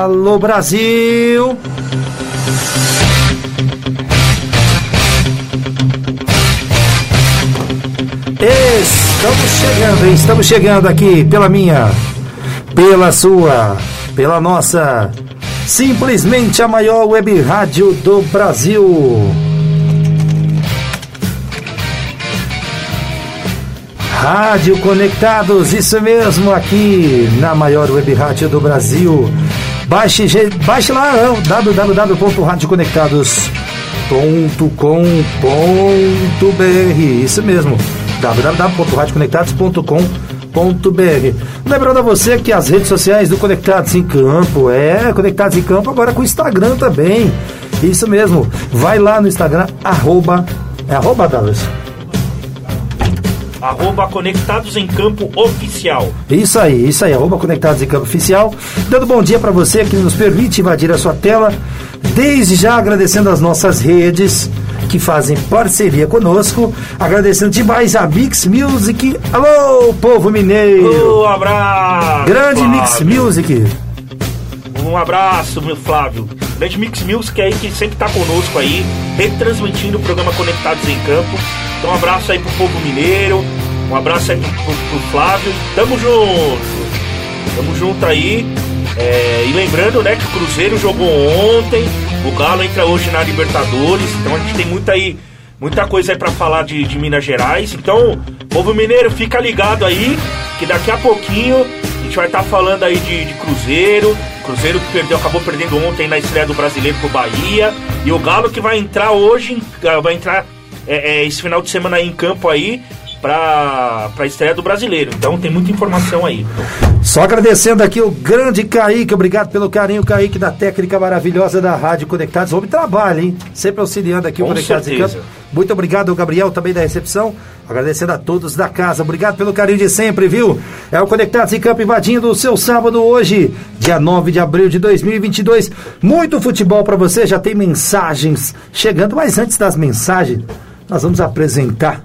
Alô Brasil! Estamos chegando, hein? Estamos chegando aqui pela minha, pela sua, pela nossa, simplesmente a maior web rádio do Brasil. Rádio Conectados, isso mesmo, aqui na maior web rádio do Brasil. Baixe, baixe lá www.radioconectados.com.br, isso mesmo, www.radioconectados.com.br. Lembrando a você que as redes sociais do Conectados em Campo, é, Conectados em Campo agora com o Instagram também. Isso mesmo, vai lá no Instagram, arroba, é arroba, Dallas? Arroba Conectados em Campo Oficial. Isso aí, isso aí, arroba Conectados em Campo Oficial. Dando bom dia para você que nos permite invadir a sua tela. Desde já agradecendo as nossas redes que fazem parceria conosco. Agradecendo demais a Mix Music. Alô, povo mineiro! Um abraço! Grande Flávio. Mix Music! Um abraço, meu Flávio. Grande Mix Music aí que sempre está conosco aí, retransmitindo o programa Conectados em Campo. Então um abraço aí pro povo mineiro, um abraço aí pro, pro, Flávio. Tamo junto! Tamo junto aí. É, e lembrando, né, que o Cruzeiro jogou ontem, o Galo entra hoje na Libertadores, então a gente tem muita aí, muita coisa aí para falar de, de Minas Gerais. Então, povo mineiro, fica ligado aí, que daqui a pouquinho a gente vai estar tá falando aí de, de Cruzeiro. Cruzeiro que perdeu, acabou perdendo ontem na estreia do brasileiro pro Bahia. E o Galo que vai entrar hoje, vai entrar é, é, esse final de semana aí em campo aí para a estreia do brasileiro. Então tem muita informação aí. Só agradecendo aqui o grande Kaique, obrigado pelo carinho, Kaique, da técnica maravilhosa da Rádio Conectados. Homem trabalho, hein? Sempre auxiliando aqui Com o Conectados certeza. em Campo. Muito obrigado, Gabriel, também da recepção. Agradecendo a todos da casa. Obrigado pelo carinho de sempre, viu? É o Conectados em Campo invadindo o seu sábado hoje, dia 9 de abril de 2022. Muito futebol para você, já tem mensagens chegando, mas antes das mensagens, nós vamos apresentar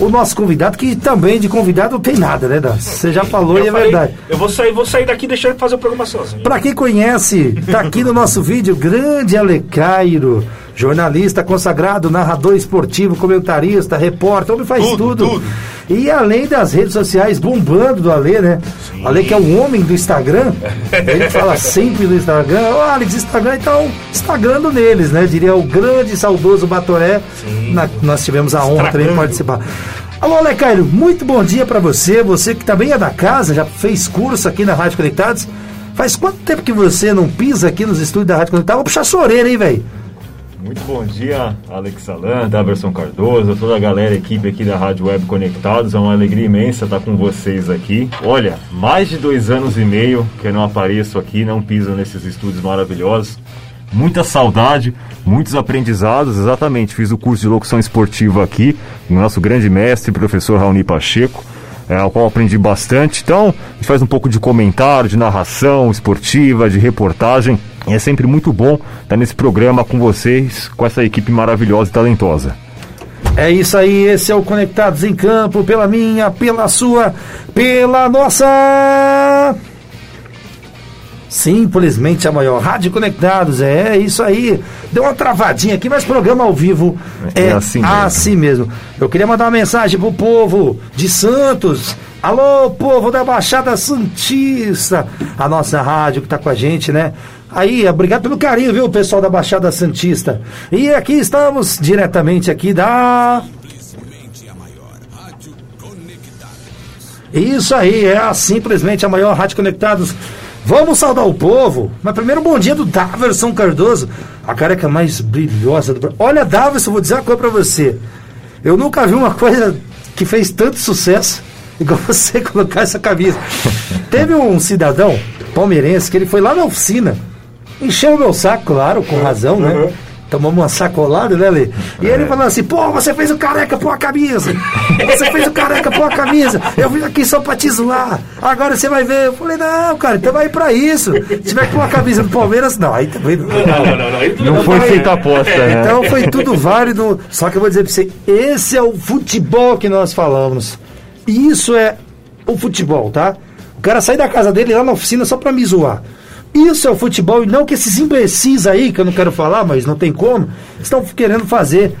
o nosso convidado, que também de convidado não tem nada, né, Dan? Você já falou Eu e é falei, verdade. Eu vou sair, vou sair daqui deixando de fazer o programa sozinho. Pra quem conhece, tá aqui no nosso vídeo, grande Alecairo, jornalista consagrado, narrador esportivo, comentarista, repórter, homem faz Tudo, tudo. tudo. E além das redes sociais bombando do Ale, né? Ale que é o homem do Instagram, ele fala sempre do Instagram, ô Alex, Instagram, então, Instagrando neles, né? Diria o grande saudoso Batoré, na- nós tivemos a honra também de participar. Alô, Alecairo, muito bom dia pra você, você que também é da casa, já fez curso aqui na Rádio Conectados. Faz quanto tempo que você não pisa aqui nos estúdios da Rádio Conectados? Vou puxar sua orelha, hein, velho? Muito bom dia, Alex Salan, Daverson Cardoso, toda a galera, equipe aqui da Rádio Web Conectados. É uma alegria imensa estar com vocês aqui. Olha, mais de dois anos e meio que eu não apareço aqui, não piso nesses estúdios maravilhosos. Muita saudade, muitos aprendizados. Exatamente, fiz o curso de locução esportiva aqui, com o nosso grande mestre, professor Raoni Pacheco é, ao qual aprendi bastante. Então, a gente faz um pouco de comentário, de narração esportiva, de reportagem. E é sempre muito bom estar nesse programa com vocês, com essa equipe maravilhosa e talentosa. É isso aí, esse é o Conectados em Campo, pela minha, pela sua, pela nossa. Simplesmente a maior. Rádio Conectados, é isso aí. Deu uma travadinha aqui, mas programa ao vivo é, É assim assim, mesmo. mesmo. Eu queria mandar uma mensagem pro povo de Santos. Alô, povo da Baixada Santista, a nossa rádio que tá com a gente, né? Aí, obrigado pelo carinho, viu, pessoal da Baixada Santista. E aqui estamos diretamente aqui da Isso aí, é a, simplesmente a maior rádio conectados. Vamos saudar o povo, mas primeiro bom dia do Daverson Cardoso, a careca mais brilhosa do Brasil. Olha, Daverson, vou dizer uma coisa pra você. Eu nunca vi uma coisa que fez tanto sucesso igual você colocar essa camisa. Teve um cidadão palmeirense que ele foi lá na oficina, encheu o meu saco, claro, com razão, né? Tomamos uma sacolada, né, Lê? E ele falou assim, pô, você fez o careca pôr a camisa. Você fez o careca pôr a camisa. Eu vim aqui só pra te zoar. Agora você vai ver. Eu falei, não, cara, então vai pra isso. Se tiver que pôr a camisa do Palmeiras, não. Aí também não. Não, não, não. tudo Não foi feita a aposta, né? Então foi tudo válido. Só que eu vou dizer pra você, esse é o futebol que nós falamos. E isso é o futebol, tá? O cara sai da casa dele lá na oficina só pra me zoar. Isso é o futebol e não que esses imbecis aí, que eu não quero falar, mas não tem como, estão querendo fazer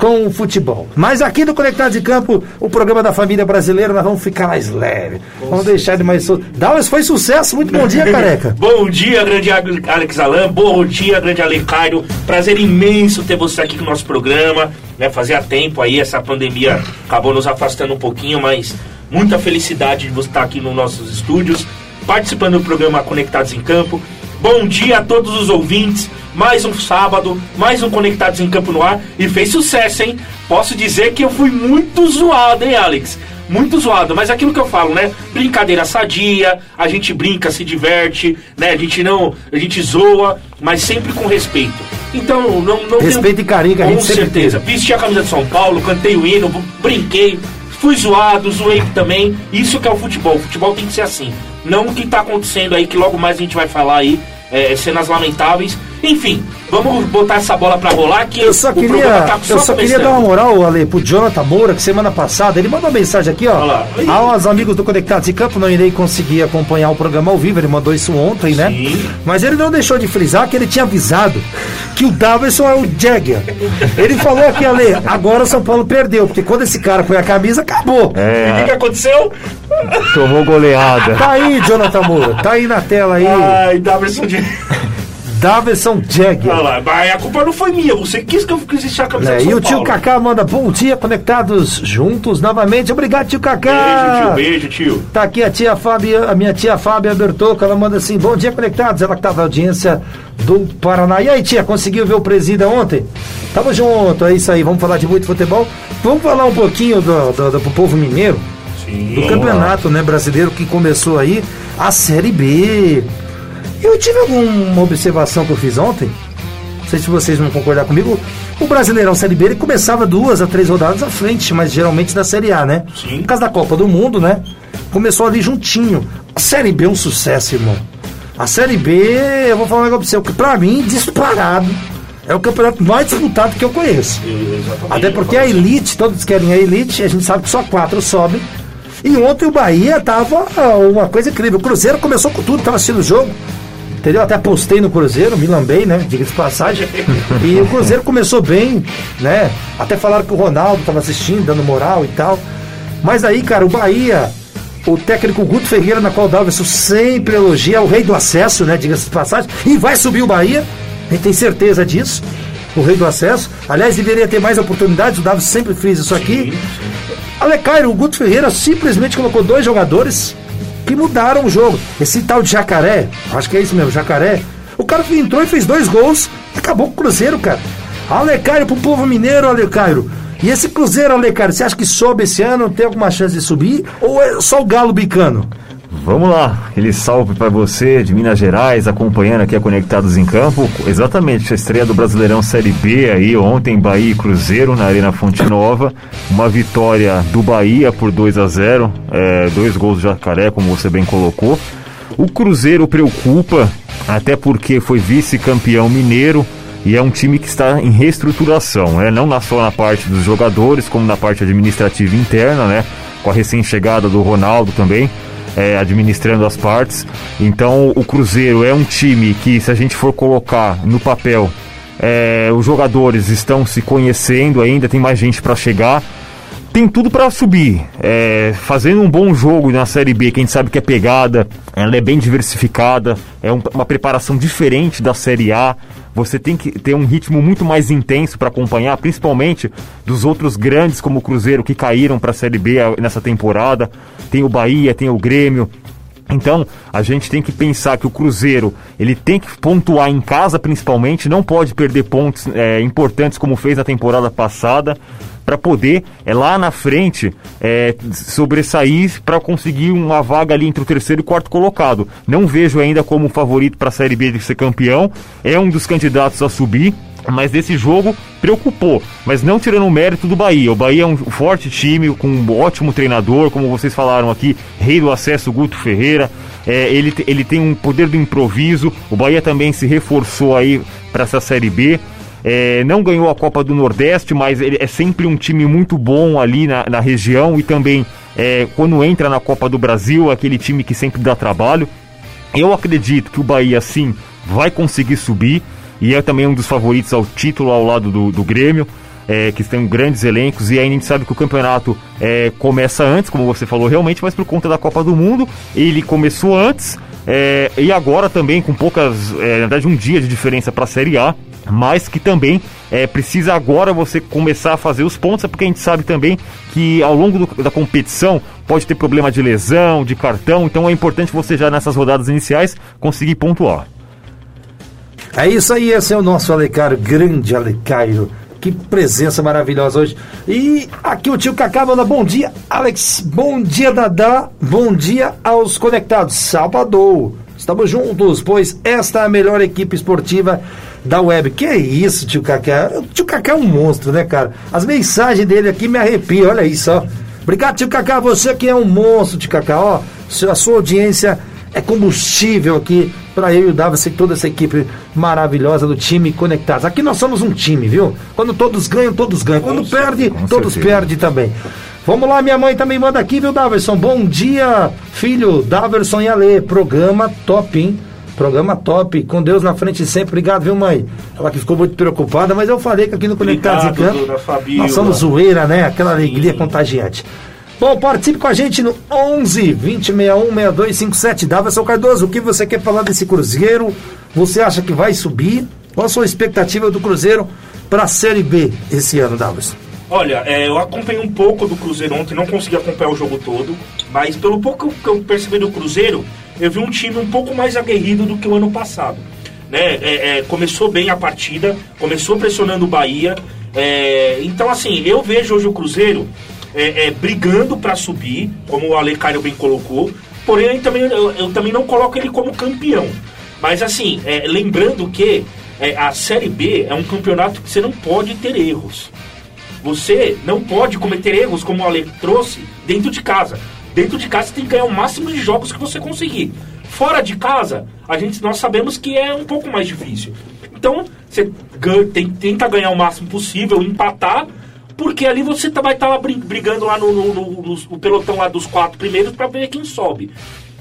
com o futebol. Mas aqui no Conectados de Campo, o programa da família brasileira, nós vamos ficar mais leve. vamos deixar ele mais solto. Dallas foi sucesso. Muito bom dia, careca. bom dia, grande Alex Alain. Bom dia, grande Alecaio. Prazer imenso ter você aqui no nosso programa. Né, fazia tempo aí, essa pandemia acabou nos afastando um pouquinho, mas muita felicidade de você estar aqui nos nossos estúdios, participando do programa Conectados em Campo. Bom dia a todos os ouvintes mais um sábado, mais um Conectados em Campo no Ar e fez sucesso, hein? Posso dizer que eu fui muito zoado, hein, Alex? Muito zoado, mas aquilo que eu falo, né? Brincadeira sadia, a gente brinca, se diverte, né? A gente não, a gente zoa, mas sempre com respeito. Então, não, não respeito tenho... e carinho que a gente Com certeza. Vesti a camisa de São Paulo, cantei o hino, brinquei, fui zoado, zoei também. Isso que é o futebol. O futebol tem que ser assim. Não o que está acontecendo aí, que logo mais a gente vai falar aí, é, cenas lamentáveis. Enfim, vamos botar essa bola pra rolar que eu só queria, tá só Eu só queria dar uma moral, Ale, pro Jonathan Moura, que semana passada, ele mandou uma mensagem aqui, ó. Aos amigos do Conectados de Campo, não irei conseguir acompanhar o programa ao vivo, ele mandou isso ontem, né? Sim. Mas ele não deixou de frisar que ele tinha avisado que o Davidson é o Jagger. Ele falou aqui, Ale, agora o São Paulo perdeu, porque quando esse cara põe a camisa, acabou. É. E o que, aconteceu? Tomou goleada. Tá aí, Jonathan Moura, tá aí na tela aí. Ai, Davidson Jagger. Daverson Jagger. Olha lá, mas a culpa não foi minha, você quis que eu quis deixar a camisa é, E o tio Kaká manda bom dia, conectados juntos novamente. Obrigado, tio Kaká. Beijo, tio, beijo, tio. Tá aqui a tia Fábia, a minha tia Fábia Bertocco, ela manda assim, bom dia, conectados. Ela que tava na audiência do Paraná. E aí, tia, conseguiu ver o presida ontem? Tamo junto, é isso aí, vamos falar de muito futebol. Vamos falar um pouquinho do, do, do, do povo mineiro. Sim, do campeonato né, brasileiro que começou aí, a Série B. Eu tive alguma observação que eu fiz ontem, não sei se vocês vão concordar comigo, o Brasileirão Série B ele começava duas a três rodadas à frente, mas geralmente da Série A, né? Sim. Por causa da Copa do Mundo, né? Começou ali juntinho. A Série B é um sucesso, irmão. A Série B, eu vou falar um negócio pra você, pra mim, disparado, é o campeonato mais disputado que eu conheço. Exatamente. Até porque a Elite, todos querem a Elite, a gente sabe que só quatro sobem. E ontem o Bahia tava uma coisa incrível. O Cruzeiro começou com tudo, tava assistindo o jogo. Entendeu? Até postei no Cruzeiro, me lambei, né? Diga-se passagem. e o Cruzeiro começou bem, né? Até falaram que o Ronaldo estava assistindo, dando moral e tal. Mas aí, cara, o Bahia, o técnico Guto Ferreira, na qual o Dalverson sempre elogia, é o rei do acesso, né? Diga-se de passagem. E vai subir o Bahia, a gente tem certeza disso. O rei do acesso. Aliás, deveria ter mais oportunidades, o Davi sempre fez isso aqui. Alecairo, o Guto Ferreira simplesmente colocou dois jogadores que mudaram o jogo. Esse tal de Jacaré, acho que é isso mesmo, Jacaré. O cara entrou e fez dois gols acabou com o Cruzeiro, cara. Alecairo pro povo mineiro, Alecairo. E esse Cruzeiro, Alecairo, você acha que sobe esse ano? Tem alguma chance de subir? Ou é só o Galo bicano? Vamos lá, aquele salve para você de Minas Gerais, acompanhando aqui a Conectados em Campo. Exatamente, a estreia do Brasileirão Série B aí, ontem Bahia e Cruzeiro na Arena Fonte Nova. Uma vitória do Bahia por 2 a 0 é, dois gols do Jacaré, como você bem colocou. O Cruzeiro preocupa, até porque foi vice-campeão mineiro e é um time que está em reestruturação, né? não só na parte dos jogadores, como na parte administrativa interna, né? com a recém-chegada do Ronaldo também é, administrando as partes. Então o Cruzeiro é um time que, se a gente for colocar no papel, é, os jogadores estão se conhecendo ainda, tem mais gente para chegar. Tem tudo para subir. É, fazendo um bom jogo na Série B, que a gente sabe que é pegada, ela é bem diversificada, é um, uma preparação diferente da Série A você tem que ter um ritmo muito mais intenso para acompanhar, principalmente dos outros grandes como o Cruzeiro que caíram para a Série B nessa temporada. Tem o Bahia, tem o Grêmio. Então, a gente tem que pensar que o Cruzeiro ele tem que pontuar em casa, principalmente, não pode perder pontos é, importantes como fez na temporada passada para poder é, lá na frente é, sobressair para conseguir uma vaga ali entre o terceiro e o quarto colocado. Não vejo ainda como favorito para a Série B de ser campeão, é um dos candidatos a subir. Mas desse jogo preocupou, mas não tirando o mérito do Bahia. O Bahia é um forte time, com um ótimo treinador, como vocês falaram aqui, rei do acesso, Guto Ferreira. É, ele, ele tem um poder do improviso. O Bahia também se reforçou aí para essa Série B. É, não ganhou a Copa do Nordeste, mas ele é sempre um time muito bom ali na, na região e também é, quando entra na Copa do Brasil, aquele time que sempre dá trabalho. Eu acredito que o Bahia, sim, vai conseguir subir e é também um dos favoritos ao título ao lado do, do Grêmio. É, que tem grandes elencos, e aí a gente sabe que o campeonato é, começa antes, como você falou, realmente, mas por conta da Copa do Mundo, ele começou antes, é, e agora também com poucas, é, na verdade, um dia de diferença para a Série A, mas que também é, precisa agora você começar a fazer os pontos, porque a gente sabe também que ao longo do, da competição pode ter problema de lesão, de cartão, então é importante você já nessas rodadas iniciais conseguir pontuar. É isso aí, esse é o nosso Alecairo, grande Alecairo. Que presença maravilhosa hoje. E aqui o tio Cacá manda bom dia, Alex. Bom dia, Dadá. Bom dia aos conectados. Salvador. Estamos juntos, pois esta é a melhor equipe esportiva da web. Que é isso, tio Cacá? O tio Cacá é um monstro, né, cara? As mensagens dele aqui me arrepiam, olha isso, ó. Obrigado, tio Cacá. Você que é um monstro, tio Cacá, ó. A sua audiência é combustível aqui para eu e o e toda essa equipe maravilhosa do time conectados. Aqui nós somos um time, viu? Quando todos ganham, todos ganham. Quando com perde, certeza, todos perdem também. Vamos lá, minha mãe também manda aqui, viu, Daverson? Bom dia, filho, Daverson e Ale. Programa top, hein? Programa top, com Deus na frente sempre. Obrigado, viu, mãe? Ela que ficou muito preocupada, mas eu falei que aqui no Conectados em Campo nós somos zoeira, né? Aquela alegria Sim. contagiante. Bom, participe com a gente no 11 2061 6257. Daverson Cardoso, o que você quer falar desse Cruzeiro? Você acha que vai subir? Qual a sua expectativa do Cruzeiro para a Série B esse ano, Daverson? Olha, é, eu acompanhei um pouco do Cruzeiro ontem, não consegui acompanhar o jogo todo, mas pelo pouco que eu percebi do Cruzeiro, eu vi um time um pouco mais aguerrido do que o ano passado. Né? É, é, começou bem a partida, começou pressionando o Bahia. É, então, assim, eu vejo hoje o Cruzeiro é, é, brigando para subir, como o Ale Caio bem colocou. Porém, eu também, eu, eu, também não coloco ele como campeão. Mas assim, lembrando que a Série B é um campeonato que você não pode ter erros. Você não pode cometer erros, como o Ale trouxe, dentro de casa. Dentro de casa você tem que ganhar o máximo de jogos que você conseguir. Fora de casa, a gente, nós sabemos que é um pouco mais difícil. Então, você ganha, tem, tenta ganhar o máximo possível, empatar porque ali você tá, vai estar tá brigando lá no, no, no, no, pelotão lá dos quatro primeiros para ver quem sobe.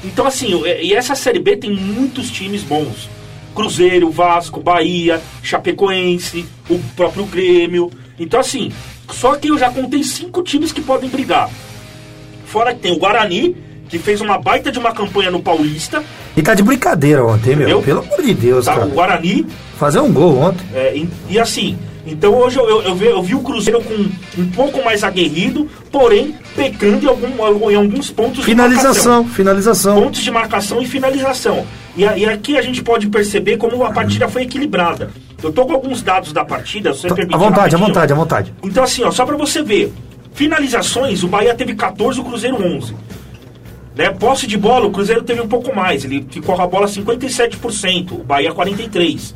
Então, assim, e essa Série B tem muitos times bons. Cruzeiro, Vasco, Bahia, Chapecoense, o próprio Grêmio. Então, assim, só que eu já contei cinco times que podem brigar. Fora que tem o Guarani, que fez uma baita de uma campanha no Paulista. E tá de brincadeira ontem, meu. Pelo amor de Deus, tá, cara. O Guarani. Fazer um gol ontem. É, e, e assim, então hoje eu, eu, eu, vi, eu, vi, o Cruzeiro com um pouco mais aguerrido, porém pecando em, algum, em alguns pontos finalização, de finalização. Pontos de marcação e finalização. E, e, aqui a gente pode perceber como a partida foi equilibrada. Eu tô com alguns dados da partida, você permite. À vontade, à vontade, à vontade. Então assim, ó, só para você ver. Finalizações, o Bahia teve 14, o Cruzeiro 11. Né? Posse de bola, o Cruzeiro teve um pouco mais, ele ficou com a bola 57%, o Bahia 43%.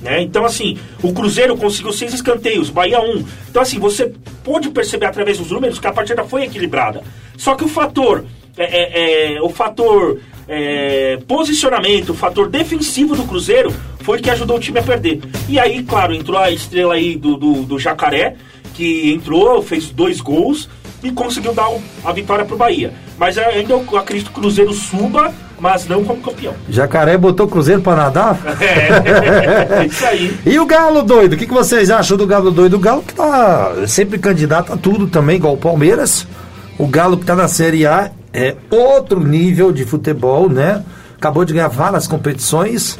Né? Então, assim, o Cruzeiro conseguiu seis escanteios, Bahia um. Então, assim, você pode perceber através dos números que a partida foi equilibrada. Só que o fator, é, é, é, o fator é, posicionamento, o fator defensivo do Cruzeiro foi que ajudou o time a perder. E aí, claro, entrou a estrela aí do, do, do Jacaré, que entrou, fez dois gols e conseguiu dar a vitória para o Bahia. Mas ainda eu acredito que o Cruzeiro suba mas não como campeão. Jacaré botou Cruzeiro para nadar? É, é, isso aí. e o Galo doido? O que, que vocês acham do Galo doido? O Galo que tá sempre candidato a tudo também, igual o Palmeiras. O Galo que tá na Série A é outro nível de futebol, né? Acabou de ganhar várias competições.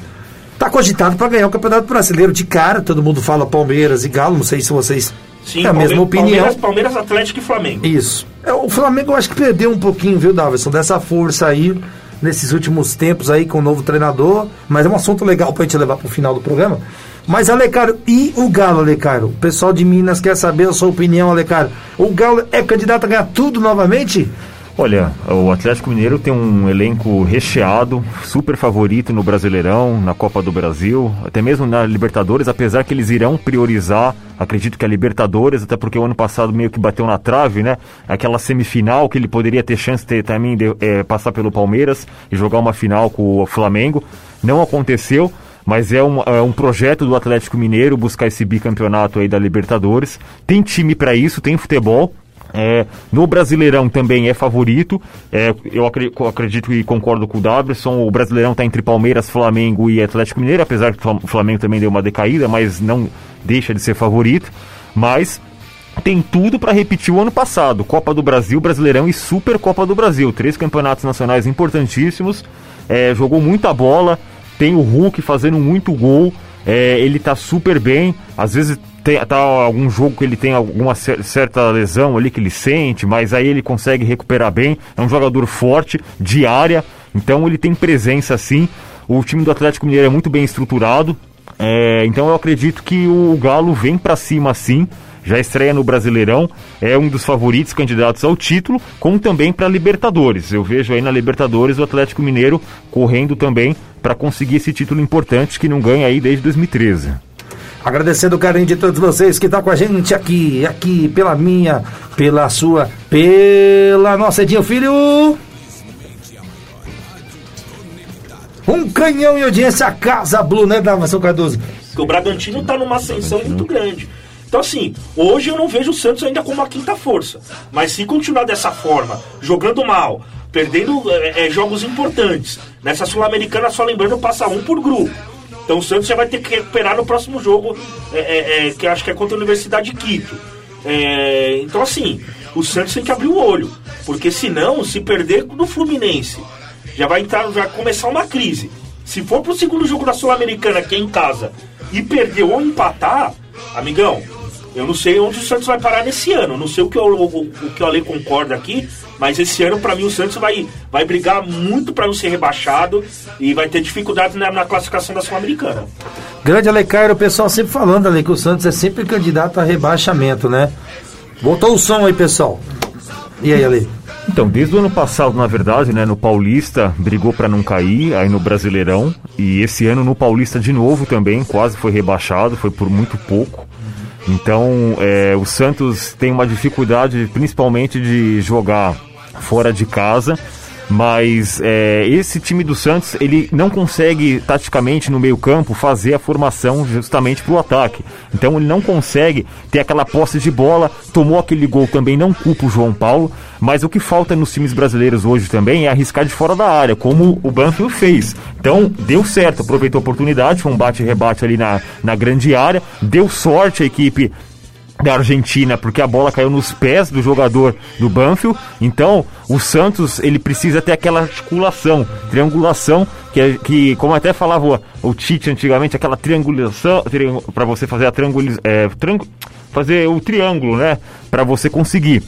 Tá cogitado para ganhar o Campeonato Brasileiro de cara. Todo mundo fala Palmeiras e Galo. Não sei se vocês Sim, têm a mesma opinião. Palmeiras, Palmeiras, Atlético e Flamengo. Isso. É, o Flamengo eu acho que perdeu um pouquinho, viu, Davidson? Dessa força aí nesses últimos tempos aí com o novo treinador, mas é um assunto legal para a gente levar para o final do programa. Mas, Alecaro, e o Galo, Alecaro? O pessoal de Minas quer saber a sua opinião, Alecaro. O Galo é candidato a ganhar tudo novamente? Olha, o Atlético Mineiro tem um elenco recheado, super favorito no Brasileirão, na Copa do Brasil, até mesmo na Libertadores, apesar que eles irão priorizar, acredito que a Libertadores, até porque o ano passado meio que bateu na trave, né? Aquela semifinal que ele poderia ter chance de também de, é, passar pelo Palmeiras e jogar uma final com o Flamengo. Não aconteceu mas é um, é um projeto do Atlético Mineiro buscar esse bicampeonato aí da Libertadores. Tem time para isso, tem futebol, É, no Brasileirão também é favorito. É, eu acredito e concordo com o Davidson. O Brasileirão está entre Palmeiras, Flamengo e Atlético Mineiro, apesar que o Flamengo também deu uma decaída, mas não deixa de ser favorito. Mas tem tudo para repetir o ano passado: Copa do Brasil, Brasileirão e Supercopa do Brasil. Três campeonatos nacionais importantíssimos. É, jogou muita bola. Tem o Hulk fazendo muito gol. É, ele tá super bem. Às vezes tem tá algum jogo que ele tem alguma certa lesão ali que ele sente, mas aí ele consegue recuperar bem. É um jogador forte, de área, então ele tem presença sim. O time do Atlético Mineiro é muito bem estruturado, é, então eu acredito que o Galo vem para cima sim. Já estreia no Brasileirão, é um dos favoritos candidatos ao título, como também para Libertadores. Eu vejo aí na Libertadores o Atlético Mineiro correndo também para conseguir esse título importante que não ganha aí desde 2013. Agradecendo o carinho de todos vocês que estão tá com a gente aqui, aqui, pela minha, pela sua, pela nossa Edinho Filho. Um canhão em audiência, a Casa Blue, né, Davação Cardoso? O Bragantino tá numa ascensão muito grande. Então, assim, hoje eu não vejo o Santos ainda como a quinta força. Mas se continuar dessa forma, jogando mal, perdendo é, jogos importantes, nessa Sul-Americana, só lembrando, passa um por grupo então o Santos já vai ter que recuperar no próximo jogo, é, é, é que acho que é contra a Universidade de Quito. É, então, assim, o Santos tem que abrir o olho. Porque senão, se perder no Fluminense, já vai entrar, vai começar uma crise. Se for pro segundo jogo da Sul-Americana, que é em casa, e perder ou empatar, amigão, eu não sei onde o Santos vai parar nesse ano. Não sei o que o, o, o que o Ale concorda aqui, mas esse ano, para mim, o Santos vai, vai brigar muito para não ser rebaixado e vai ter dificuldade na, na classificação da Sul-Americana. Grande Ale Cairo, o pessoal sempre falando ali que o Santos é sempre candidato a rebaixamento, né? Voltou o som aí, pessoal. E aí, Ale? Então, desde o ano passado, na verdade, né, no Paulista brigou para não cair, aí no Brasileirão, e esse ano no Paulista de novo também, quase foi rebaixado, foi por muito pouco. Então, é, o Santos tem uma dificuldade, principalmente de jogar fora de casa. Mas é, esse time do Santos ele não consegue taticamente no meio campo fazer a formação justamente para o ataque. Então ele não consegue ter aquela posse de bola. Tomou aquele gol também, não culpa o João Paulo. Mas o que falta nos times brasileiros hoje também é arriscar de fora da área, como o Banfield fez. Então deu certo, aproveitou a oportunidade, foi um bate-rebate ali na, na grande área. Deu sorte a equipe da Argentina, porque a bola caiu nos pés do jogador do Banfield. Então, o Santos, ele precisa ter aquela articulação, triangulação, que, é, que como até falava o, o Tite antigamente, aquela triangulação, para você fazer a triangulação, é, fazer o triângulo, né? Para você conseguir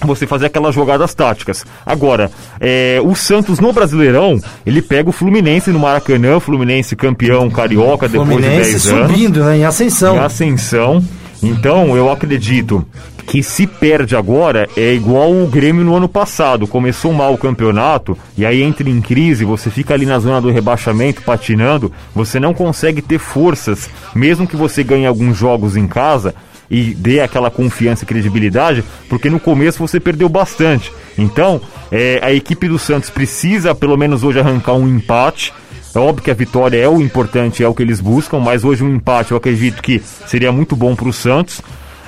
você fazer aquelas jogadas táticas. Agora, é, o Santos no Brasileirão, ele pega o Fluminense no Maracanã, Fluminense campeão carioca depois Fluminense de 10 anos. subindo, né, em ascensão. Em ascensão. Então, eu acredito que se perde agora é igual o Grêmio no ano passado. Começou mal o campeonato e aí entra em crise, você fica ali na zona do rebaixamento patinando, você não consegue ter forças, mesmo que você ganhe alguns jogos em casa e dê aquela confiança e credibilidade, porque no começo você perdeu bastante. Então, é, a equipe do Santos precisa, pelo menos hoje, arrancar um empate é óbvio que a vitória é o importante, é o que eles buscam, mas hoje um empate eu acredito que seria muito bom para o Santos.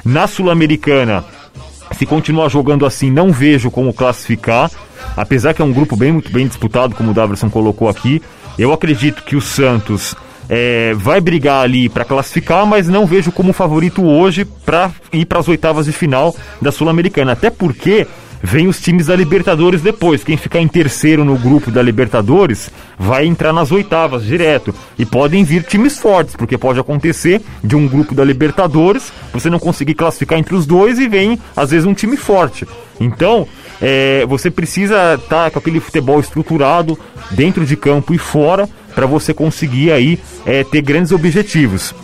Na Sul-Americana, se continuar jogando assim, não vejo como classificar. Apesar que é um grupo bem muito bem disputado, como o Davidson colocou aqui. Eu acredito que o Santos é, vai brigar ali para classificar, mas não vejo como favorito hoje para ir para as oitavas de final da Sul-Americana. Até porque vem os times da Libertadores depois. Quem ficar em terceiro no grupo da Libertadores vai entrar nas oitavas direto. E podem vir times fortes, porque pode acontecer de um grupo da Libertadores você não conseguir classificar entre os dois e vem, às vezes, um time forte. Então, é, você precisa estar tá com aquele futebol estruturado dentro de campo e fora para você conseguir aí é, ter grandes objetivos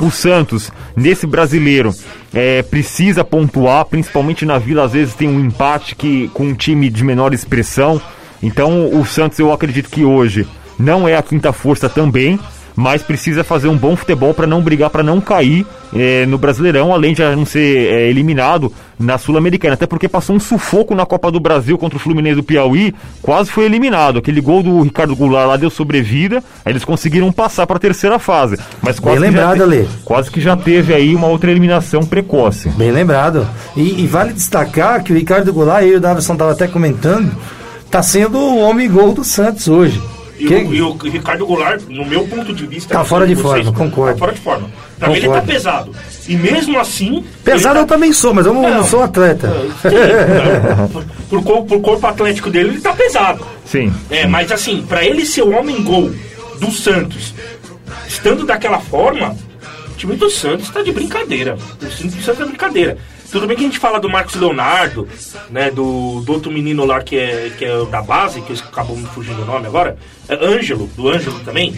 o Santos, nesse brasileiro, é, precisa pontuar, principalmente na Vila, às vezes tem um empate que, com um time de menor expressão. Então o Santos, eu acredito que hoje não é a quinta força também, mas precisa fazer um bom futebol para não brigar, para não cair é, no Brasileirão, além de não ser é, eliminado na Sul-Americana. Até porque passou um sufoco na Copa do Brasil contra o Fluminense do Piauí, quase foi eliminado. Aquele gol do Ricardo Goulart lá deu sobrevida, aí eles conseguiram passar para a terceira fase. Mas quase Bem lembrado, Ale. Quase que já teve aí uma outra eliminação precoce. Bem lembrado. E, e vale destacar que o Ricardo Goulart, e o Davison estava até comentando, está sendo o homem gol do Santos hoje. E, o, e o Ricardo Goulart, no meu ponto de vista. Tá fora de vocês, forma, concordo. Tá fora de forma. Pra mim ele tá pesado. E mesmo assim. Pesado eu tá- também sou, mas eu não, não Não. sou atleta. Sim, por, por, por corpo atlético dele, ele tá pesado. Sim. É, mas assim, pra ele ser o homem gol do Santos, estando daquela forma, o time do Santos tá de brincadeira. O time do Santos é brincadeira. Tudo bem que a gente fala do Marcos Leonardo, né? Do, do outro menino lá que é, que é da base, que acabou me fugindo o nome agora, é Ângelo, do Ângelo também.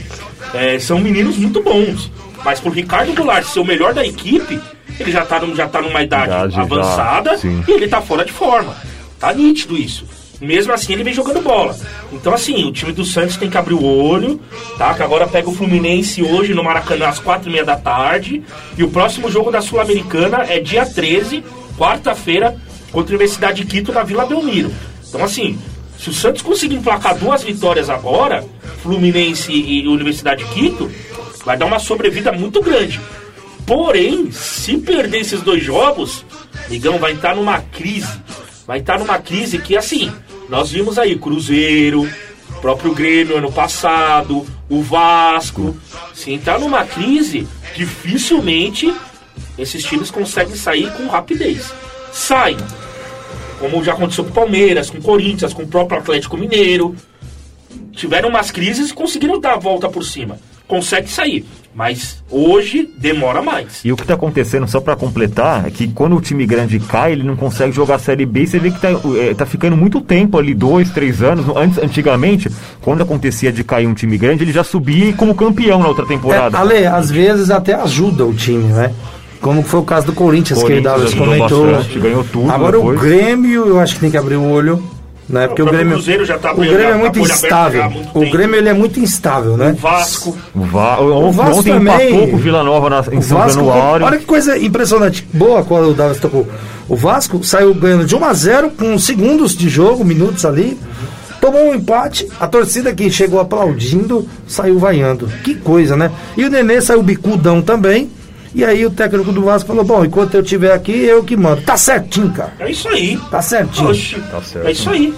É, são meninos muito bons. Mas pro Ricardo Goulart ser o melhor da equipe, ele já tá, já tá numa idade, Idade já, avançada sim. e ele tá fora de forma. Tá nítido isso. Mesmo assim, ele vem jogando bola. Então, assim, o time do Santos tem que abrir o olho, tá? Que agora pega o Fluminense hoje no Maracanã às quatro e meia da tarde. E o próximo jogo da Sul-Americana é dia 13, quarta-feira, contra a Universidade de Quito na Vila Belmiro. Então, assim, se o Santos conseguir emplacar duas vitórias agora, Fluminense e Universidade de Quito, vai dar uma sobrevida muito grande. Porém, se perder esses dois jogos, Migão vai entrar numa crise. Vai estar numa crise que, assim, nós vimos aí Cruzeiro, próprio Grêmio ano passado, o Vasco. Se entrar numa crise, dificilmente esses times conseguem sair com rapidez. Saem. Como já aconteceu com o Palmeiras, com o Corinthians, com o próprio Atlético Mineiro. Tiveram umas crises e conseguiram dar a volta por cima. Consegue sair. Mas hoje demora mais. E o que está acontecendo, só para completar, é que quando o time grande cai, ele não consegue jogar a Série B e você vê que tá, é, tá ficando muito tempo ali, dois, três anos. Antes, antigamente, quando acontecia de cair um time grande, ele já subia como campeão na outra É, temporada. Ale, às vezes até ajuda o time, né? Como foi o caso do Corinthians, que o Corinthians Davis ajudou comentou. bastante, ganhou tudo Agora depois. o Grêmio, eu acho que tem que abrir o olho. Né? Porque o próprio Grêmio, Cruzeiro já tá o Grêmio é tá muito aberto instável. muito O tempo. Grêmio ele é muito instável, né? Vasco. O Va- o- Vasco ontem também- empatou com o Vila Nova na, em O São Vasco, Januário. olha que coisa impressionante. Boa quando o Davis tocou. O Vasco saiu ganhando de 1 a 0 com segundos de jogo, minutos ali. Tomou um empate, a torcida que chegou aplaudindo saiu vaiando. Que coisa, né? E o Nenê saiu bicudão também. E aí o técnico do Vasco falou: Bom, enquanto eu estiver aqui, eu que mando. Tá certinho, cara. É isso aí. Tá certinho. Oxi, Tá certo. é isso aí.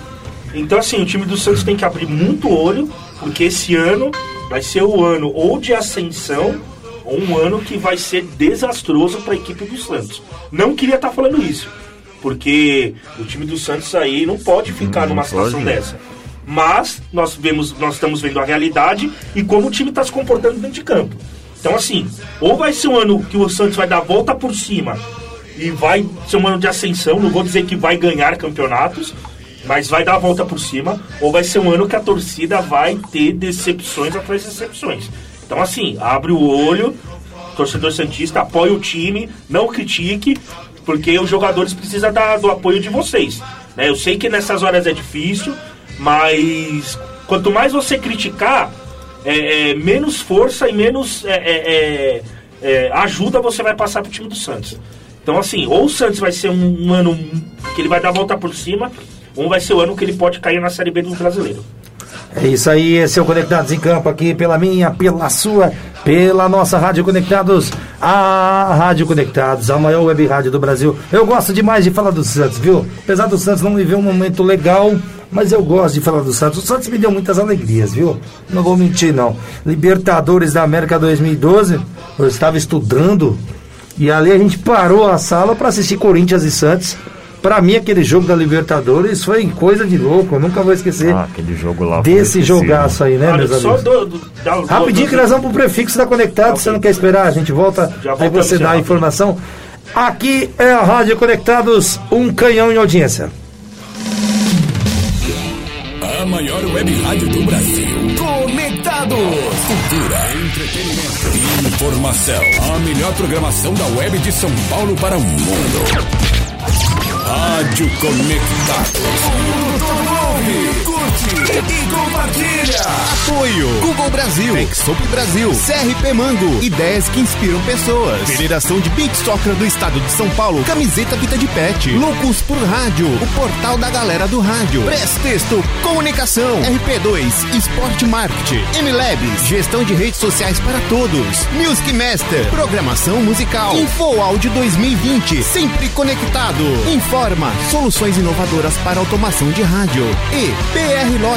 Então, assim, o time do Santos tem que abrir muito olho, porque esse ano vai ser o ano ou de ascensão, ou um ano que vai ser desastroso para a equipe do Santos. Não queria estar falando isso, porque o time do Santos aí não pode ficar Não numa pode. situação dessa. Mas nós vemos, nós estamos vendo a realidade e como o time está se comportando dentro de campo. Então, assim, ou vai ser um ano que o Santos vai dar volta por cima e vai ser um ano de ascensão, não vou dizer que vai ganhar campeonatos, mas vai dar a volta por cima, ou vai ser um ano que a torcida vai ter decepções atrás de decepções. Então, assim, abre o olho, torcedor Santista, apoie o time, não critique, porque os jogadores precisam da- do apoio de vocês. né? Eu sei que nessas horas é difícil, mas quanto mais você criticar, é, é, menos força e menos é, é, é, ajuda você vai passar pro time do Santos. Então, assim, ou o Santos vai ser um, um ano que ele vai dar a volta por cima, ou vai ser o ano que ele pode cair na Série B do brasileiro. É isso aí, o Conectados em Campo aqui pela minha, pela sua, pela nossa Rádio Conectados, a Rádio Conectados, a maior web rádio do Brasil. Eu gosto demais de falar do Santos, viu? Apesar do Santos não viver um momento legal, mas eu gosto de falar do Santos. O Santos me deu muitas alegrias, viu? Não vou mentir, não. Libertadores da América 2012, eu estava estudando e ali a gente parou a sala para assistir Corinthians e Santos. Pra mim, aquele jogo da Libertadores foi coisa de louco, eu nunca vou esquecer Ah, aquele jogo lá. desse jogaço aí, né, Olha, meus só amigos? do, do, Rapidinho do- que nós vamos pro prefixo da Conectado, você não quer esperar, a gente volta, Já aí você dá a informação. Aqui é a Rádio Conectados, um canhão em audiência. A maior web rádio do Brasil. Conectados. Cultura, entretenimento e informação. A melhor programação da web de São Paulo para o mundo. Rádio Conectados. Ouve, e compartilha. Apoio. Google Brasil, Exop Brasil, CRP Mango, ideias que inspiram pessoas. Federação de Beach Soccer do Estado de São Paulo, camiseta Vita de Pet, Loucos por Rádio, o portal da galera do rádio, Prestexto, Comunicação, RP2, Esporte Marketing, MLabs, gestão de redes sociais para todos, Music Master, programação musical, Info Áudio 2020, sempre conectado. Informa, soluções inovadoras para automação de rádio. E PR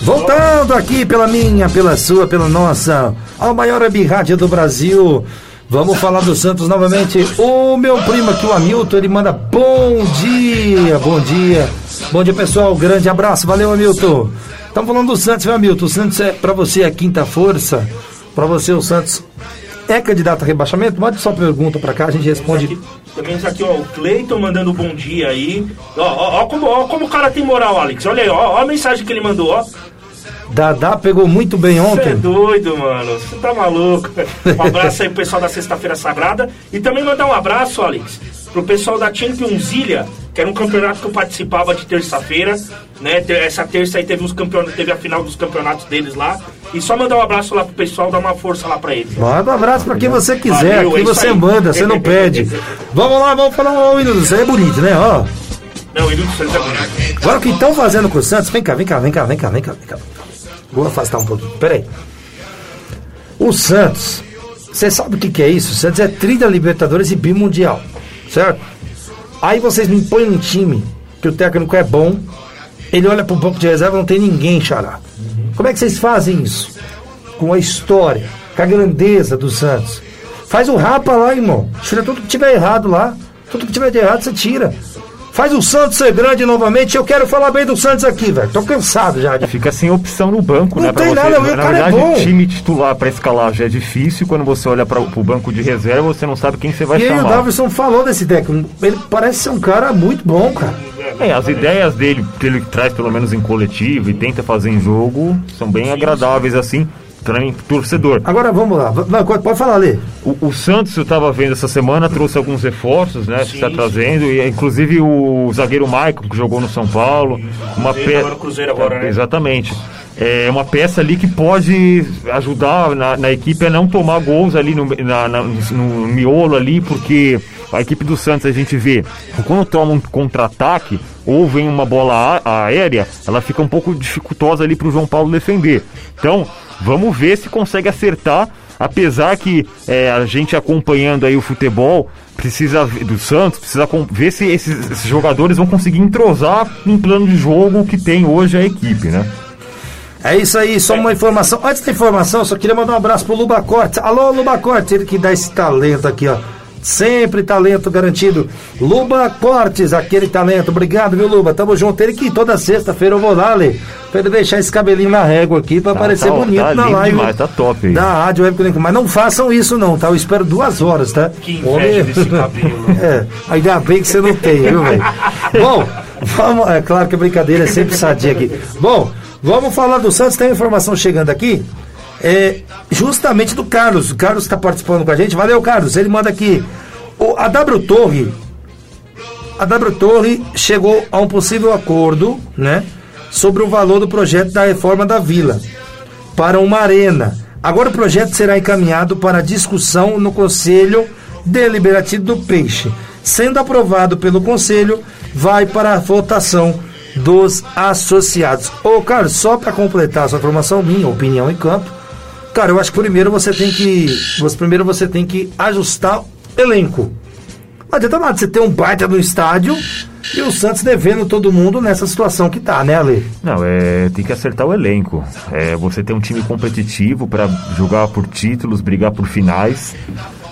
Voltando aqui pela minha, pela sua, pela nossa, a maior web rádio do Brasil. Vamos falar do Santos novamente. O meu primo aqui, o Hamilton, ele manda bom dia, bom dia. Bom dia, pessoal. Grande abraço. Valeu, Hamilton. Estamos falando do Santos, viu, Hamilton? O Santos é, para você, a quinta força. Para você, o Santos é candidato a rebaixamento? Mande sua pergunta para cá, a gente responde. Aqui, também aqui, ó, o Cleiton mandando bom dia aí. Ó, ó, ó, como, ó, como o cara tem moral, Alex. Olha aí, ó, ó a mensagem que ele mandou, ó. Dadá pegou muito bem Você é ontem. doido, mano. Você tá maluco. Um abraço aí pro pessoal da Sexta-feira Sagrada. E também mandar um abraço, Alex, pro pessoal da Champions Ilha, que era um campeonato que eu participava de terça-feira. Né? Essa terça aí teve, uns campeonatos, teve a final dos campeonatos deles lá. E só mandar um abraço lá pro pessoal, dar uma força lá pra eles. Manda um abraço pra quem você quiser, Valeu, aqui é você aí. manda, você não pede. Vamos lá, vamos falar um hino do Santos. É bonito, né? Ó. Não, ele do Santos é bonito. Agora o que estão fazendo com o Santos, vem cá, vem cá, vem cá, vem cá, vem cá, vem cá. Vou afastar um pouquinho. Peraí. O Santos, você sabe o que, que é isso? O Santos é tri da Libertadores e bimundial, certo? Aí vocês me põem um time que o técnico é bom, ele olha pro banco de reserva não tem ninguém, xará. Como é que vocês fazem isso? Com a história, com a grandeza do Santos. Faz o rapa lá, irmão. Tira tudo que tiver errado lá. Tudo que tiver de errado, você tira. Faz o Santos ser grande novamente. Eu quero falar bem do Santos aqui, velho. Tô cansado já de Fica sem opção no banco, Não né? pra tem você. nada, o Na cara é verdade, bom. o time titular para escalar já é difícil. Quando você olha para o banco de reserva, você não sabe quem você vai E aí o chamar. Davidson falou desse técnico. Ele parece ser um cara muito bom, cara. É, as ideias dele, que ele traz pelo menos em coletivo e tenta fazer em jogo, são bem agradáveis assim, também pro torcedor. Agora vamos lá. Vai, pode falar, Lê. O, o Santos, eu estava vendo essa semana, trouxe alguns reforços, né? Que está trazendo, e inclusive o zagueiro Maicon, que jogou no São Paulo. Uma Cruzeiro, pe- Cruzeiro agora, né? Exatamente. É uma peça ali que pode ajudar na, na equipe a não tomar gols ali no, na- na- no miolo ali, porque a equipe do Santos a gente vê quando toma um contra-ataque ou vem uma bola aérea, ela fica um pouco dificultosa ali para o João Paulo defender. Então, vamos ver se consegue acertar. Apesar que é, a gente acompanhando aí o futebol precisa do Santos precisa ver se esses, esses jogadores vão conseguir entrosar um plano de jogo que tem hoje a equipe, né? É isso aí, só uma informação. Antes da informação, só queria mandar um abraço pro Luba Cortes. Alô, Luba Cortes, ele que dá esse talento aqui, ó. Sempre talento garantido. Luba Cortes, aquele talento. Obrigado, viu, Luba? Tamo junto. Ele que toda sexta-feira eu vou lá, Lê, pra ele deixar esse cabelinho na régua aqui pra Tá- aparecer tá- bonito tá na lindo live. demais, tá top aí. Da Rádio Web Conecta. Mas não façam isso, não, tá? Eu espero duas horas, tá? Que inveja desse cabelo. É, ainda bem que você não tem, viu, velho? Bom, vamos. É claro que a brincadeira é sempre sadia aqui. Bom, vamos falar do Santos. Tem uma informação chegando aqui. É, justamente do Carlos. O Carlos está participando com a gente. Valeu, Carlos. Ele manda aqui. O, a W Torre. A W Torre chegou a um possível acordo, né? Sobre o valor do projeto da reforma da vila para uma arena. Agora o projeto será encaminhado para discussão no Conselho Deliberativo do Peixe. Sendo aprovado pelo Conselho, vai para a votação dos associados. Ô, Carlos, só para completar a sua informação, minha opinião em campo, cara, eu acho que primeiro você tem que. Você, primeiro você tem que ajustar elenco. Não adianta nada você ter um baita no estádio e o Santos devendo todo mundo nessa situação que tá, né, Ale? Não, é, tem que acertar o elenco. É, você tem um time competitivo para jogar por títulos, brigar por finais.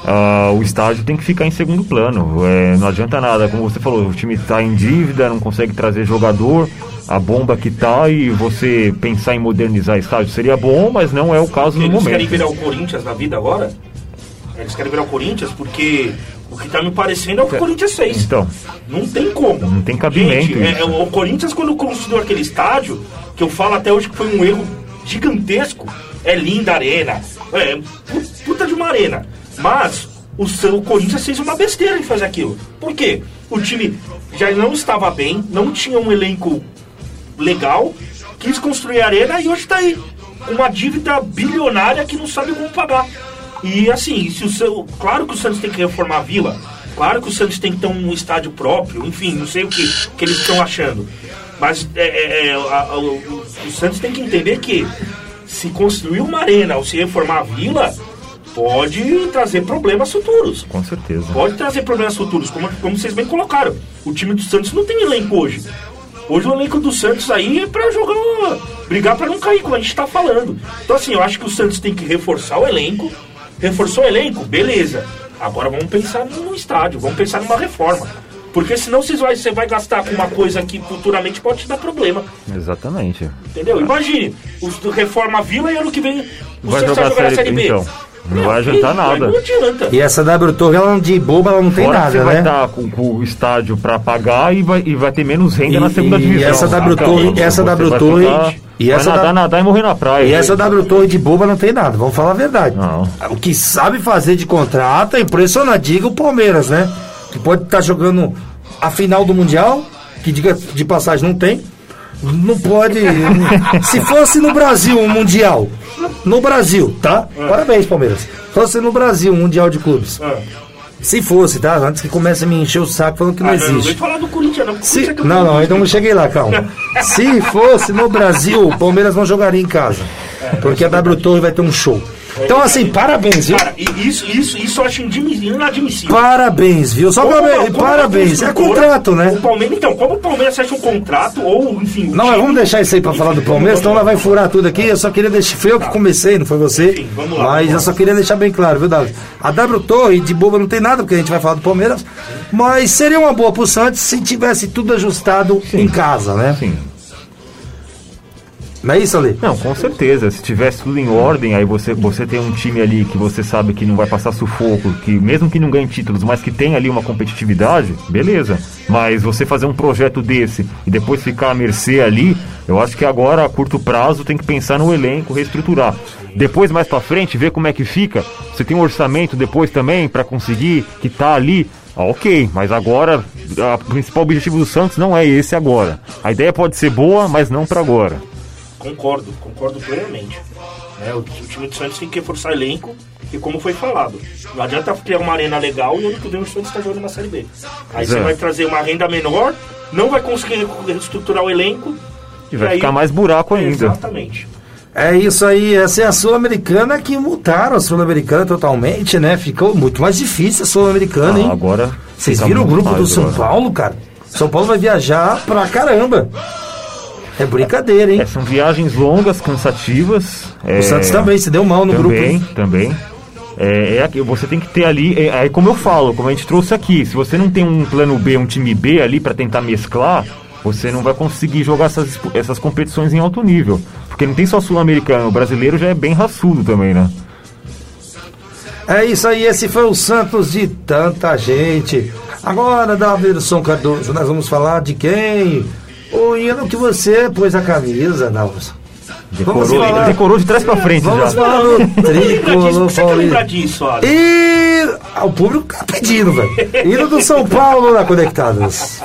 Ah, o estádio tem que ficar em segundo plano. É, não adianta nada, como você falou, o time está em dívida, não consegue trazer jogador, a bomba que tá e você pensar em modernizar estádio seria bom, mas não é o caso no Eles querem momento. virar o Corinthians na vida agora? Eles querem virar o Corinthians porque o que tá me parecendo é o que o Corinthians fez. Então. Não tem como. Não tem cabimento Gente, é- é, o Corinthians, quando construiu aquele estádio, que eu falo até hoje que foi um erro gigantesco, é linda a arena. É pu- puta de uma arena. Mas o, o Corinthians fez uma besteira em fazer aquilo. Por quê? O time já não estava bem, não tinha um elenco legal, quis construir a arena e hoje tá aí. Com uma dívida bilionária que não sabe como pagar. E assim, se o seu, claro que o Santos tem que reformar a vila, claro que o Santos tem que ter um estádio próprio, enfim, não sei o que, que eles estão achando. Mas é, é, é, a- a- o, o Santos tem que entender que se construir uma arena ou se reformar a vila, pode trazer problemas futuros. Com certeza. Pode trazer problemas futuros, como, como vocês bem colocaram. O time do Santos não tem elenco hoje. Hoje o elenco do Santos aí é pra jogar, brigar pra não cair, como a gente tá falando. Então assim, eu acho que o Santos tem que reforçar o elenco. Reforçou o elenco? Beleza. Agora vamos pensar no estádio, vamos pensar numa reforma. Porque senão vocês vai, você vai gastar com uma coisa que futuramente pode te dar problema. Exatamente. Entendeu? Imagine, os reforma a vila e ano que vem o Vai Santos vai jogar a Série B. então. Não vai adiantar nada. Não adianta. E essa W Torre, ela de boba, ela não tem Fora que nada, você vai né? estar com, com o estádio para pagar e vai, e vai ter menos renda E- na segunda e divisão. essa W Tá? Torre- Então, essa W vai Torre- e vai essa nadar, da- nadar e morrer na praia. E essa W Torre de boba não tem nada, vamos falar a verdade. Não. O que sabe fazer de contrato é impressionante. Diga o Palmeiras, né? Que pode estar jogando a final do Mundial, que diga de passagem não tem. Não pode. se fosse no Brasil um Mundial, no Brasil, tá? Parabéns, Palmeiras. Se fosse no Brasil um Mundial de Clubes. Ah. Se fosse, tá? Antes que comece a me encher o saco falando que não Ah, não, não existe. falar do Corinthians, não. Se, Corinthians é não, não, ainda não mundo. cheguei lá, calma. Se fosse no Brasil, o Palmeiras não jogaria em casa. Porque a W Torre vai ter um show. Então, assim, parabéns, viu? Cara, isso, isso, isso eu acho inadmissível. Parabéns, viu? Só Como- parabéns, como parabéns. É contrato, O né? Palmeiras, então, como o Palmeiras fecha um contrato, ou, enfim. o Não, mas vamos deixar isso aí pra falar do Palmeiras, senão ela vai furar tudo aqui. Eu só queria deixar. Foi eu que comecei, não foi você. Enfim, vamos lá, Mas eu só queria deixar bem claro, viu, Davi? A W Torre de boba não tem nada, porque a gente vai falar do Palmeiras. Mas seria uma boa pro Santos se tivesse tudo ajustado em casa, né? Sim. Não é isso, Ale? Não, com certeza. Se tivesse tudo em ordem, aí você, você tem um time ali que você sabe que não vai passar sufoco, que mesmo que não ganhe títulos, mas que tem ali uma competitividade, beleza. Mas você fazer um projeto desse e depois ficar à mercê ali, eu acho que agora, a curto prazo, tem que pensar no elenco, reestruturar. Depois, mais pra frente, ver como é que fica. Você tem um orçamento depois também pra conseguir que tá ali. Ah, ok, mas agora o principal objetivo do Santos não é esse agora. A ideia pode ser boa, mas não pra agora. Concordo, concordo plenamente. É, o, o time do Santos tem que reforçar elenco, e como foi falado, não adianta criar uma arena legal e ano que vem o Santos está jogando na Série B. Aí você é. vai trazer uma renda menor, não vai conseguir reestruturar o elenco. E vai aí- ficar mais buraco ainda. Exatamente. É isso aí, essa é a Sul-Americana que multaram a Sul-Americana totalmente, né?Ficou muito mais difícil a Sul-Americana, Ah, hein? agora. Vocês viram o grupo do São agora. Paulo, cara? São Paulo vai viajar pra caramba. É brincadeira, hein? É, são viagens longas, cansativas. é, O Santos também se deu mal no também, grupo. também. É, é aqui, você tem que ter ali, é, aí como eu falo, como a gente trouxe aqui, se você não tem um plano B, um time B ali pra tentar mesclar, você não vai conseguir jogar essas, essas competições em alto nível. Porque não tem só sul-americano, o brasileiro já é bem raçudo também, né? É isso aí, esse foi o Santos de tanta gente. Agora, Davidson Cardoso, nós vamos falar de quem? O hino que você pôs a camisa. Vamos Decorou, falar- decorou de trás pra frente Vamos já. falar disso? tricolor paulista. disso? E ah, o público tá pedindo, velho. Hino do São Paulo na Conectados.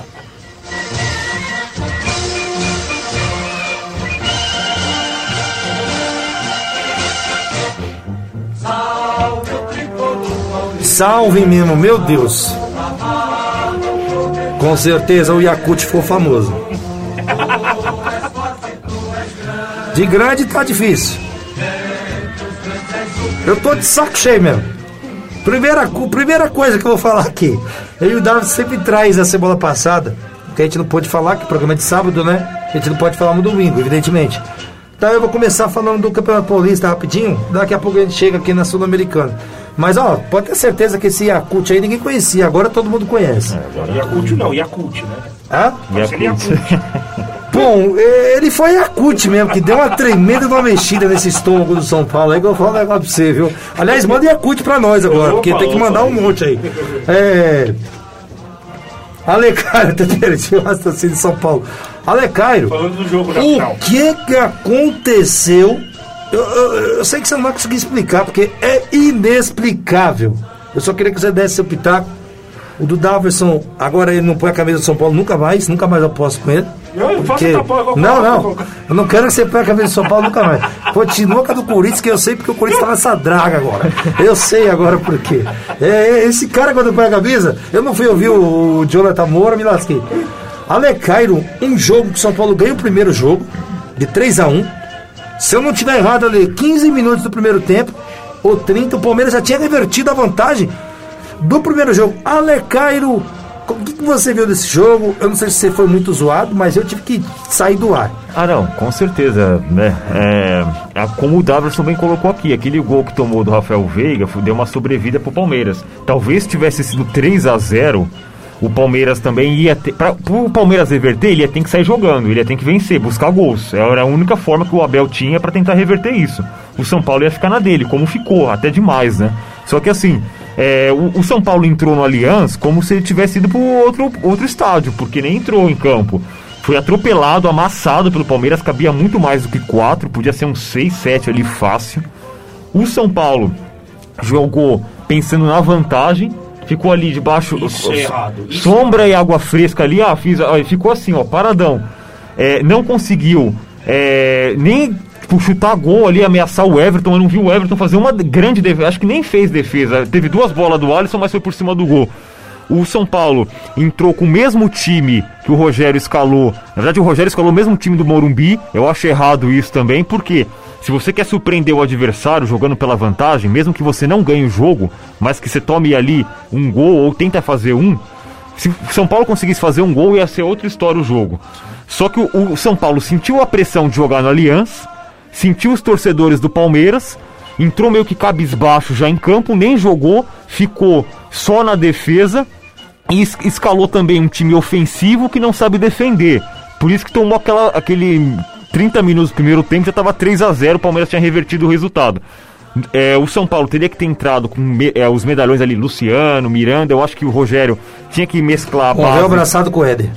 Salve mesmo, meu Deus. Com certeza o Yakut ficou famoso. De grande tá difícil. Eu tô de saco cheio mesmo. Primeira, primeira coisa que eu vou falar aqui. Eu e o Davi sempre traz a semana passada, que a gente não pôde falar, que o programa é de sábado, né? A gente não pode falar no domingo, evidentemente. Então eu vou começar falando do Campeonato Paulista rapidinho, daqui a pouco a gente chega aqui na Sul-Americana. Mas ó, pode ter certeza que esse Yakult aí ninguém conhecia, agora todo mundo conhece. Yakult não, Yakult, né? Hã? Pode Yakult. Bom, eh, ele foi acute mesmo, que deu uma tremenda uma mexida nesse estômago do São Paulo. Aí que eu falo um negócio pra você, viu? Aliás, manda Yakut pra nós agora, porque tem que mandar um monte aí. É. Ale Cairo, até perdi o raciocínio de São Paulo. Ale Cairo, Falando do jogo da o que que aconteceu? Eu, eu- eu sei que você não vai conseguir explicar, porque é inexplicável. Eu só queria que você desse seu pitaco. O do Daverson, agora ele não põe a camisa do São Paulo nunca mais, nunca mais eu aposto com ele. Não, eu faço Porque- eu Não, não. eu não quero que você ponha a camisa do São Paulo nunca mais. Continua com a do Corinthians, que eu sei porque o Corinthians tá nessa draga agora. Eu sei agora por quê. É, é, esse cara, quando põe a camisa, eu não fui ouvir o, o Jonathan Moura, me lasquei. Ale Cairo, um jogo que o São Paulo ganha o primeiro jogo, de 3 a 1 Se eu não tiver errado ali, 15 minutos do primeiro tempo, ou 30, o Palmeiras já tinha revertido a vantagem do primeiro jogo. Ale Cairo, o que, que você viu desse jogo? Eu não sei se você foi muito zoado, mas eu tive que sair do ar. Ah, não, com certeza, né? É, é como o Daverson bem colocou aqui, aquele gol que tomou do Rafael Veiga deu uma sobrevida pro Palmeiras. Talvez tivesse sido 3 a 0 o Palmeiras também ia ter. Pro Palmeiras reverter, ele ia ter que sair jogando, ele ia ter que vencer, buscar gols. Era a única forma que o Abel tinha pra tentar reverter isso. O São Paulo ia ficar na dele, como ficou, até demais, né? Só que assim, é, o, o São Paulo entrou no Allianz como se ele tivesse ido pro outro, outro estádio, porque nem entrou em campo. Foi atropelado, amassado pelo Palmeiras, cabia muito mais do que quatro, podia ser um 6, 7 ali fácil. O São Paulo jogou pensando na vantagem, ficou ali debaixo. Isso é sombra e água fresca ali, ah, fiz, ó, ficou assim, ó, paradão. É, não conseguiu é, nem tipo, chutar gol ali, ameaçar o Everton. Eu não vi o Everton fazer uma grande defesa, acho que nem fez defesa. Teve duas bolas do Alisson, mas foi por cima do gol. O São Paulo entrou com o mesmo time que o Rogério escalou. Na verdade, o Rogério escalou o mesmo time do Morumbi. Eu acho errado isso também, porque se você quer surpreender o adversário jogando pela vantagem, mesmo que você não ganhe o jogo, mas que você tome ali um gol ou tenta fazer um, se o São Paulo conseguisse fazer um gol, ia ser outra história o jogo. Só que o, São Paulo sentiu a pressão de jogar no Allianz, sentiu os torcedores do Palmeiras, entrou meio que cabisbaixo já em campo, nem jogou, ficou só na defesa e es- escalou também um time ofensivo que não sabe defender. Por isso que tomou aquela, aquele 30 minutos do primeiro tempo, já estava 3 a 0 o Palmeiras tinha revertido o resultado. É, o São Paulo teria que ter entrado com me- é, os medalhões ali, Luciano, Miranda. Eu acho que o Rogério tinha que mesclar a base. abraçado com o Éder.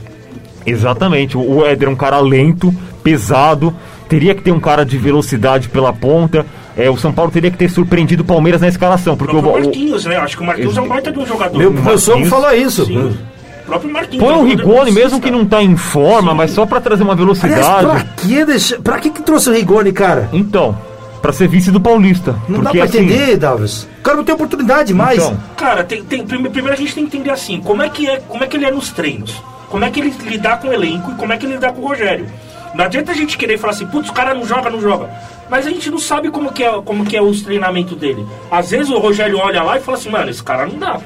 Exatamente. O o Éder é um cara lento, pesado. Teria que ter um cara de velocidade pela ponta. É, o São Paulo teria que ter surpreendido o Palmeiras na escalação. Porque O o, Marquinhos, né? Acho que o Marquinhos é um baita de um jogador. Meu professor falou isso. Sim. O próprio Marquinhos. põe é o Rigoni, mesmo que não tá em forma, mas só pra trazer uma Aliás, pra velocidade. que deixar. Pra que, que trouxe o Rigoni, cara? Então, pra ser vice do Paulista. Não porque dá pra assim. entender, Davis. O cara não tem oportunidade mais. Então, Cara, tem, tem- prime- primeiro a gente tem que entender assim, como é que é, como é que ele é nos treinos, como é que ele lidar com o elenco e como é que ele lidar com o Rogério. Não adianta a gente querer falar assim, putz, o cara não joga, não joga. Mas a gente não sabe como que é, como que é os treinamentos dele. Às vezes o Rogério olha lá e fala assim, mano, esse cara não dá.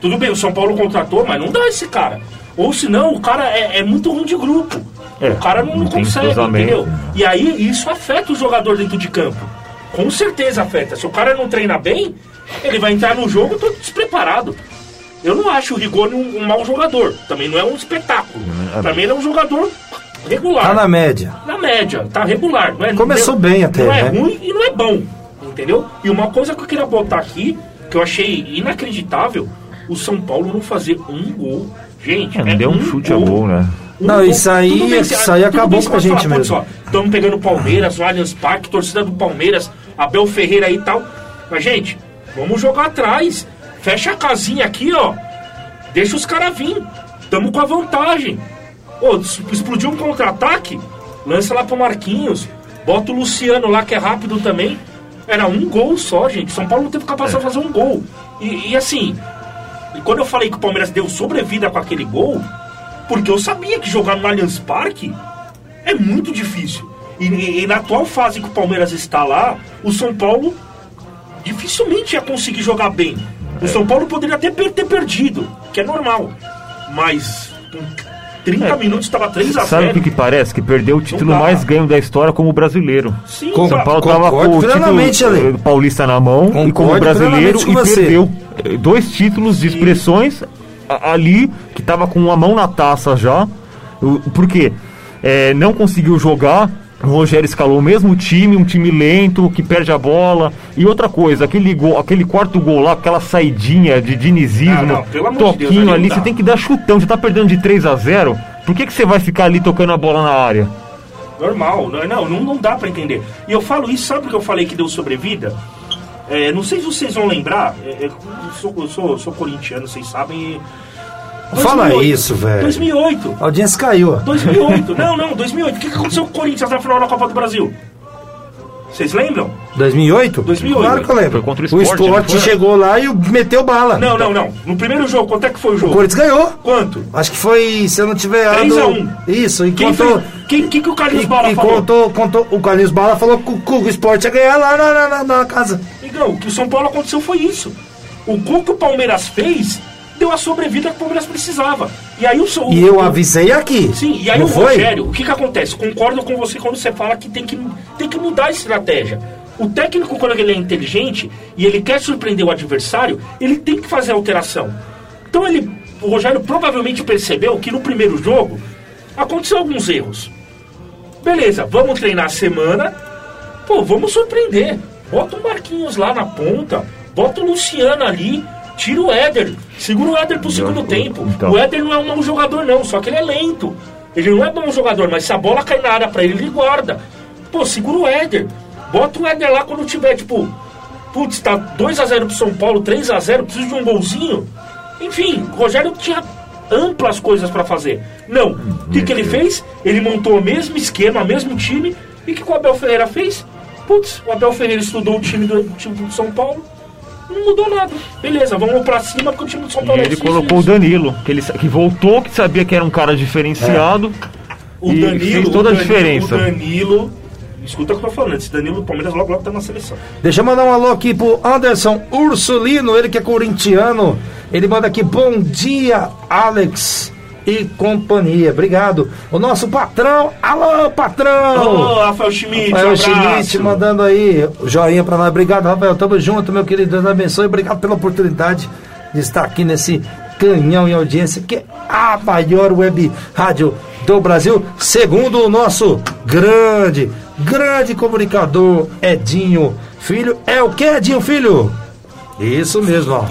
Tudo bem, o São Paulo contratou, mas não dá esse cara. Ou senão o cara é, é muito ruim de grupo. É, o cara não, não consegue, entendeu? E aí isso afeta o jogador dentro de campo. Com certeza afeta. Se o cara não treina bem, ele vai entrar no jogo todo despreparado. Eu não acho o Rigoni um, um mau jogador. Também não é um espetáculo. Também ele é um jogador regular. Tá na média. Na média, tá regular. Não é, Começou não- bem até, Não é né? ruim e não é bom. Entendeu? E uma coisa que eu queria botar aqui, que eu achei inacreditável, o São Paulo não fazer um gol. Gente, é, não deu um chute a gol, né? um Não, gol. isso aí- bem, isso aí acabou com a gente falar, mesmo. Estamos pegando Palmeiras, o Allianz Parque, torcida do Palmeiras, Abel Ferreira aí e tal. Mas, gente, vamos jogar atrás. Fecha a casinha aqui, ó. Deixa os caras vir. Tamo com a vantagem. Ô, es- explodiu um contra-ataque, lança lá pro Marquinhos. Bota o Luciano lá, que é rápido também. Era um gol só, gente. São Paulo não teve capacidade de fazer um gol. E, e assim, e quando eu falei que o Palmeiras deu sobrevida com aquele gol, porque eu sabia que jogar no Allianz Parque é muito difícil. E, e- e na atual fase que o Palmeiras está lá, o São Paulo dificilmente ia conseguir jogar bem. O São Paulo poderia até per- ter perdido, que é normal. Mas com 30 minutos estava 3 a 0 Sabe o que, que parece? Que perdeu o título mais ganho da história como brasileiro. Sim, Com- São Paulo Concordo tava com o título eh, paulista na mão e como Concordo brasileiro com e você. perdeu eh, dois títulos de expressões ali que tava com uma mão na taça já. Por quê? é, não conseguiu jogar. O Rogério escalou o mesmo time, um time lento, que perde a bola. E outra coisa, aquele, gol, aquele quarto gol lá, aquela saidinha de dinizismo, Não, não, amor de Deus, toquinho ali não você tem que dar chutão. Você tá perdendo de 3 a 0 Por que, que você vai ficar ali tocando a bola na área? Normal, não, não, não, não dá pra entender. E eu falo isso, sabe porque eu falei que deu sobrevida? É, não sei se vocês vão lembrar, é, é, eu, sou, eu sou, sou corintiano, vocês sabem. e- Fala 2008. isso, velho. 2008. A audiência caiu, ó. 2008. não, não, 2008. O que, que aconteceu com o Corinthians na final da Copa do Brasil? Vocês lembram? 2008? 2008. Claro que eu lembro. O o Sport, Sport não foi? chegou lá e meteu bala. Não, não, não. No primeiro jogo, quanto é que foi o O jogo? Corinthians ganhou. Quanto? Acho que foi, se eu não tiver 3 a errado. 1. Isso, e Quem, contou. fez- quem, quem que o E, Carlos Bala e falou? contou, contou, o Carlinhos Bala falou que o, que o Sport ia ganhar lá na, na, na- na casa. Então, o que o São Paulo aconteceu foi isso. O que o Palmeiras fez deu a sobrevida que o Palmeiras precisava. E aí o São E eu avisei aqui. Sim, e aí não o foi? Rogério, o que que acontece? Concordo com você quando você fala que tem que, tem que mudar a estratégia. O técnico, quando ele é inteligente e ele quer surpreender o adversário, ele tem que fazer alteração. Então ele, o Rogério provavelmente percebeu que no primeiro jogo aconteceu alguns erros. Beleza, vamos treinar a semana. Pô, vamos surpreender. Bota o Marquinhos lá na ponta, bota o Luciano ali, tira o Éder, segura o Éder pro segundo tempo. então. O Éder não é um mau jogador, não, só que ele é lento. Ele não é bom jogador, mas se a bola cai na área pra ele, ele guarda. Pô, segura o Éder. Bota o Éder lá quando tiver, tipo, putz, tá 2x0 pro São Paulo, 3x0, preciso de um golzinho. Enfim, o Rogério tinha amplas coisas pra fazer. Não. O que, que ele fez? Ele montou o mesmo esquema, o mesmo time. E o que, que o Abel Ferreira fez? Putz, o Abel Ferreira estudou o time do, o time do São Paulo. Não mudou nada. Beleza, vamos pra cima porque o time do São E Paulo é ele isso, colocou o isso. Danilo, que, ele, que voltou, que sabia que era um cara diferenciado. O e Danilo, fez toda o a Danilo, diferença. O Danilo. Escuta o que eu tô falando. Esse Danilo do Palmeiras logo logo tá na seleção. Deixa eu mandar um alô aqui pro Anderson Ursulino, ele que é corintiano. Ele manda aqui, bom dia, Alex e companhia. Obrigado. O nosso patrão, alô, patrão! Ô, Rafael Schmidt, Rafael um. Schmidt mandando aí o joinha pra nós. Obrigado, Rafael. Tamo junto, meu querido. Deus abençoe. Obrigado pela oportunidade de estar aqui nesse canhão em audiência, que é a maior web rádio do Brasil, segundo o nosso grande, grande comunicador Edinho Filho. É o que, Edinho Filho? Isso mesmo, ó.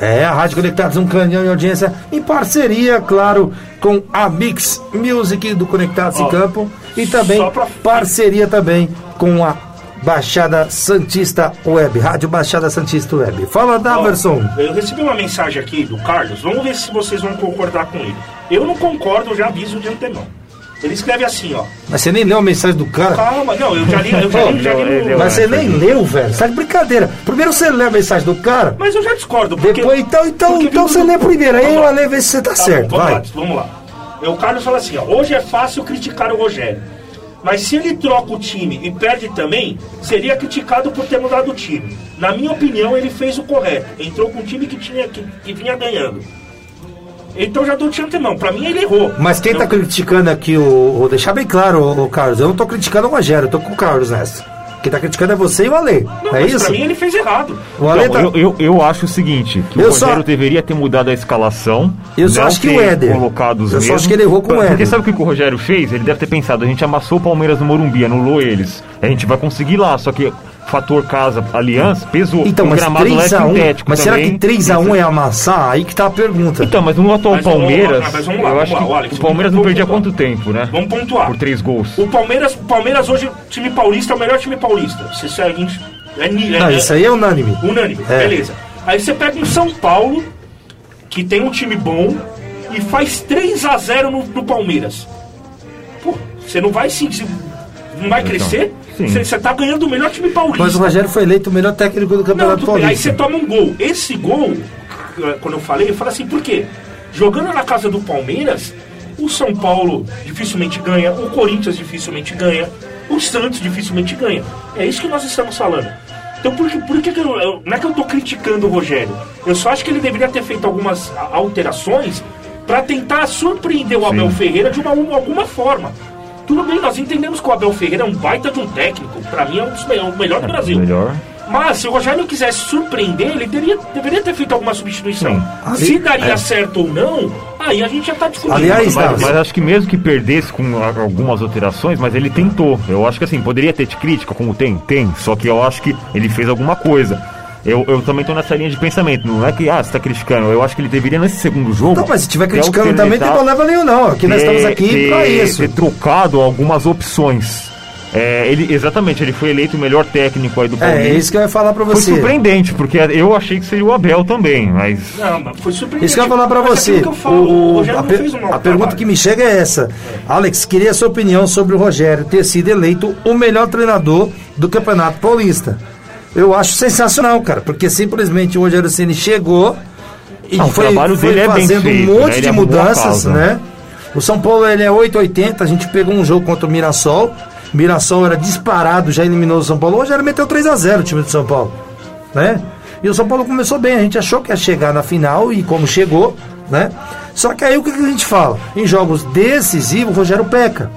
É, a Rádio Conectados, um canhão em audiência, em parceria, claro, com a Mix Music do Conectados em Campo e também pra- parceria também com a Baixada Santista Web, Rádio Baixada Santista Web. Fala, Ó, Daverson. Eu recebi uma mensagem aqui do Carlos. Vamos ver se vocês vão concordar com ele. Eu não concordo, eu já aviso de antemão. Ele escreve assim, ó. Mas você nem leu a mensagem do cara? Calma, não, eu já li, eu já li, já li Ele no- leu, Mas você nem leu, velho. Você tá de brincadeira. Primeiro você lê a mensagem do cara, Mas eu já discordo, porque... depois, então, então, porque então você lê primeiro, aí eu lá. leio ver se você tá, Tá certo. bom, vamos vai. lá, vamos lá. O Carlos fala assim, ó, hoje é fácil criticar o Rogério. Mas se ele troca o time e perde também, seria criticado por ter mudado o time. Na minha opinião, ele fez o correto. Entrou com um time que, tinha, que, que vinha ganhando. Então já dou de antemão. Pra mim, ele errou. Mas quem tá criticando aqui, o, o- deixar bem claro, o, Carlos, eu não tô criticando o Rogério, eu tô com o Carlos nessa. Quem tá criticando é você e o Ale. Não, é mas isso? pra mim ele fez errado. O Ale Então, tá... eu, eu, eu acho o seguinte, que Eu o só- Rogério deveria ter mudado a escalação. Eu só não acho que ter o Éder. Colocado os Eu só mesmos. acho que ele errou com o Porque Éder. sabe o que que o Rogério fez? Ele deve ter pensado, a gente amassou o Palmeiras no Morumbi, anulou eles. A gente vai conseguir lá, só que fator casa aliança pesou. Então, o mas gramado lá é 3x1. sintético Mas será que 3x1 é amassar? Aí que tá a pergunta. Então, mas no atual Mas vamos- Palmeiras, mas vamos lá, eu vamos acho lá, que o Alex, o Palmeiras não vamos perdia quanto tempo, né? Vamos pontuar. Por três gols. O Palmeiras, o Palmeiras hoje, time paulista, é o melhor time paulista. Se isso é, é, é, Não, é- isso aí é unânime. Unânime, É. beleza. Aí você pega um São Paulo, que tem um time bom, e faz 3x0 no, no Palmeiras. Pô, você não vai se. Não vai crescer? sim. Você você tá ganhando o melhor time paulista. Mas o Rogério foi eleito o melhor técnico do Não, Campeonato tudo bem. Aí Paulista. você toma um gol. Esse gol, eh, quando eu falei, eu falei assim, por quê? Jogando na casa do Palmeiras, o São Paulo dificilmente ganha, o Corinthians dificilmente ganha, o Santos dificilmente ganha. É isso que nós estamos falando. Então por que, por que, que eu, eu- não é que eu tô criticando o Rogério? Eu só acho que ele deveria ter feito algumas alterações para tentar surpreender o Abel Ferreira de uma- alguma forma. Tudo bem, nós entendemos que o Abel Ferreira é um baita de um técnico. Pra mim é um dos me- o melhor do Brasil. Melhor. Mas se o Rogério quisesse surpreender, ele teria, deveria ter feito alguma substituição. Ali- se daria é. certo ou não, aí a gente já tá discutindo. Aliás, Mas- Mas, acho que mesmo que perdesse com algumas alterações, mas ele tentou. Eu acho que assim, poderia ter de crítica, como tem? Tem. Só que eu acho que ele fez alguma coisa. Eu, eu também tô nessa linha de pensamento. Não é que, ah, você tá criticando. Eu acho que ele deveria, nesse segundo jogo. Não, mas se estiver ter criticando também, tem problema nenhum, não. Aqui nós estamos aqui ter- pra isso. Ter trocado algumas opções. É, ele, exatamente, ele foi eleito o melhor técnico aí do É, Palmeiras. é isso que eu ia falar pra Foi você. surpreendente, porque eu achei que seria o Abel também, mas Não, mas foi surpreendente. Isso que eu ia falar pra Mas você. aquilo que eu falo, O- o a, per- fez um a pergunta que me chega é essa. Alex, queria a sua opinião sobre o Rogério ter sido eleito o melhor treinador do Campeonato Paulista. Eu acho sensacional, cara, porque simplesmente o Rogério Ceni chegou e Não, o foi, trabalho foi dele é bem fazendo feito, um né? monte Ele de mudanças, causa. né? O São Paulo ele é 880, a gente pegou um jogo contra o Mirassol. Mirassol era disparado, já eliminou o São Paulo. O Rogério meteu 3 a 0 o time do São Paulo, né? E o São Paulo começou bem, a gente achou que ia chegar na final e como chegou, né? Só que aí o que que a gente fala? Em jogos decisivos, o Rogério peca.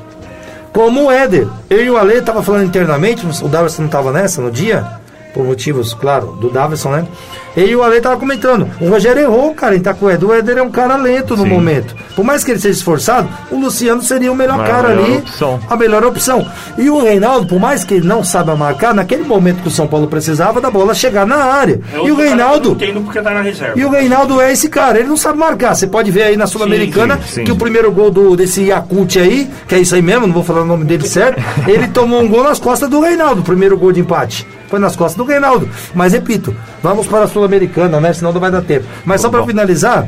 Como o Éder. Eu e o Ale tava falando internamente, o Davidson não tava nessa no dia, por motivos, claro, do Davidson, né? E o Ale tava comentando. O Rogério errou, cara, em tá com o Éder. É um cara lento no Sim. momento. Por mais que ele seja esforçado, o Luciano seria o melhor Mas é a cara melhor ali. opção. A melhor opção. E o Reinaldo, por mais que ele não saiba marcar, naquele momento que o São Paulo precisava da bola chegar na área. É e o cara Reinaldo. porque tá na reserva. E o Reinaldo é esse cara, ele não sabe marcar. Você pode ver aí na Sul-Americana que o primeiro gol do, desse Yakut aí, que é isso aí mesmo, não vou falar o nome dele certo, ele tomou um gol nas costas do Reinaldo, o primeiro gol de empate. Foi nas costas do Reinaldo. Mas repito, vamos para a Sul-Americana, né? Senão não vai dar tempo. Mas só para finalizar,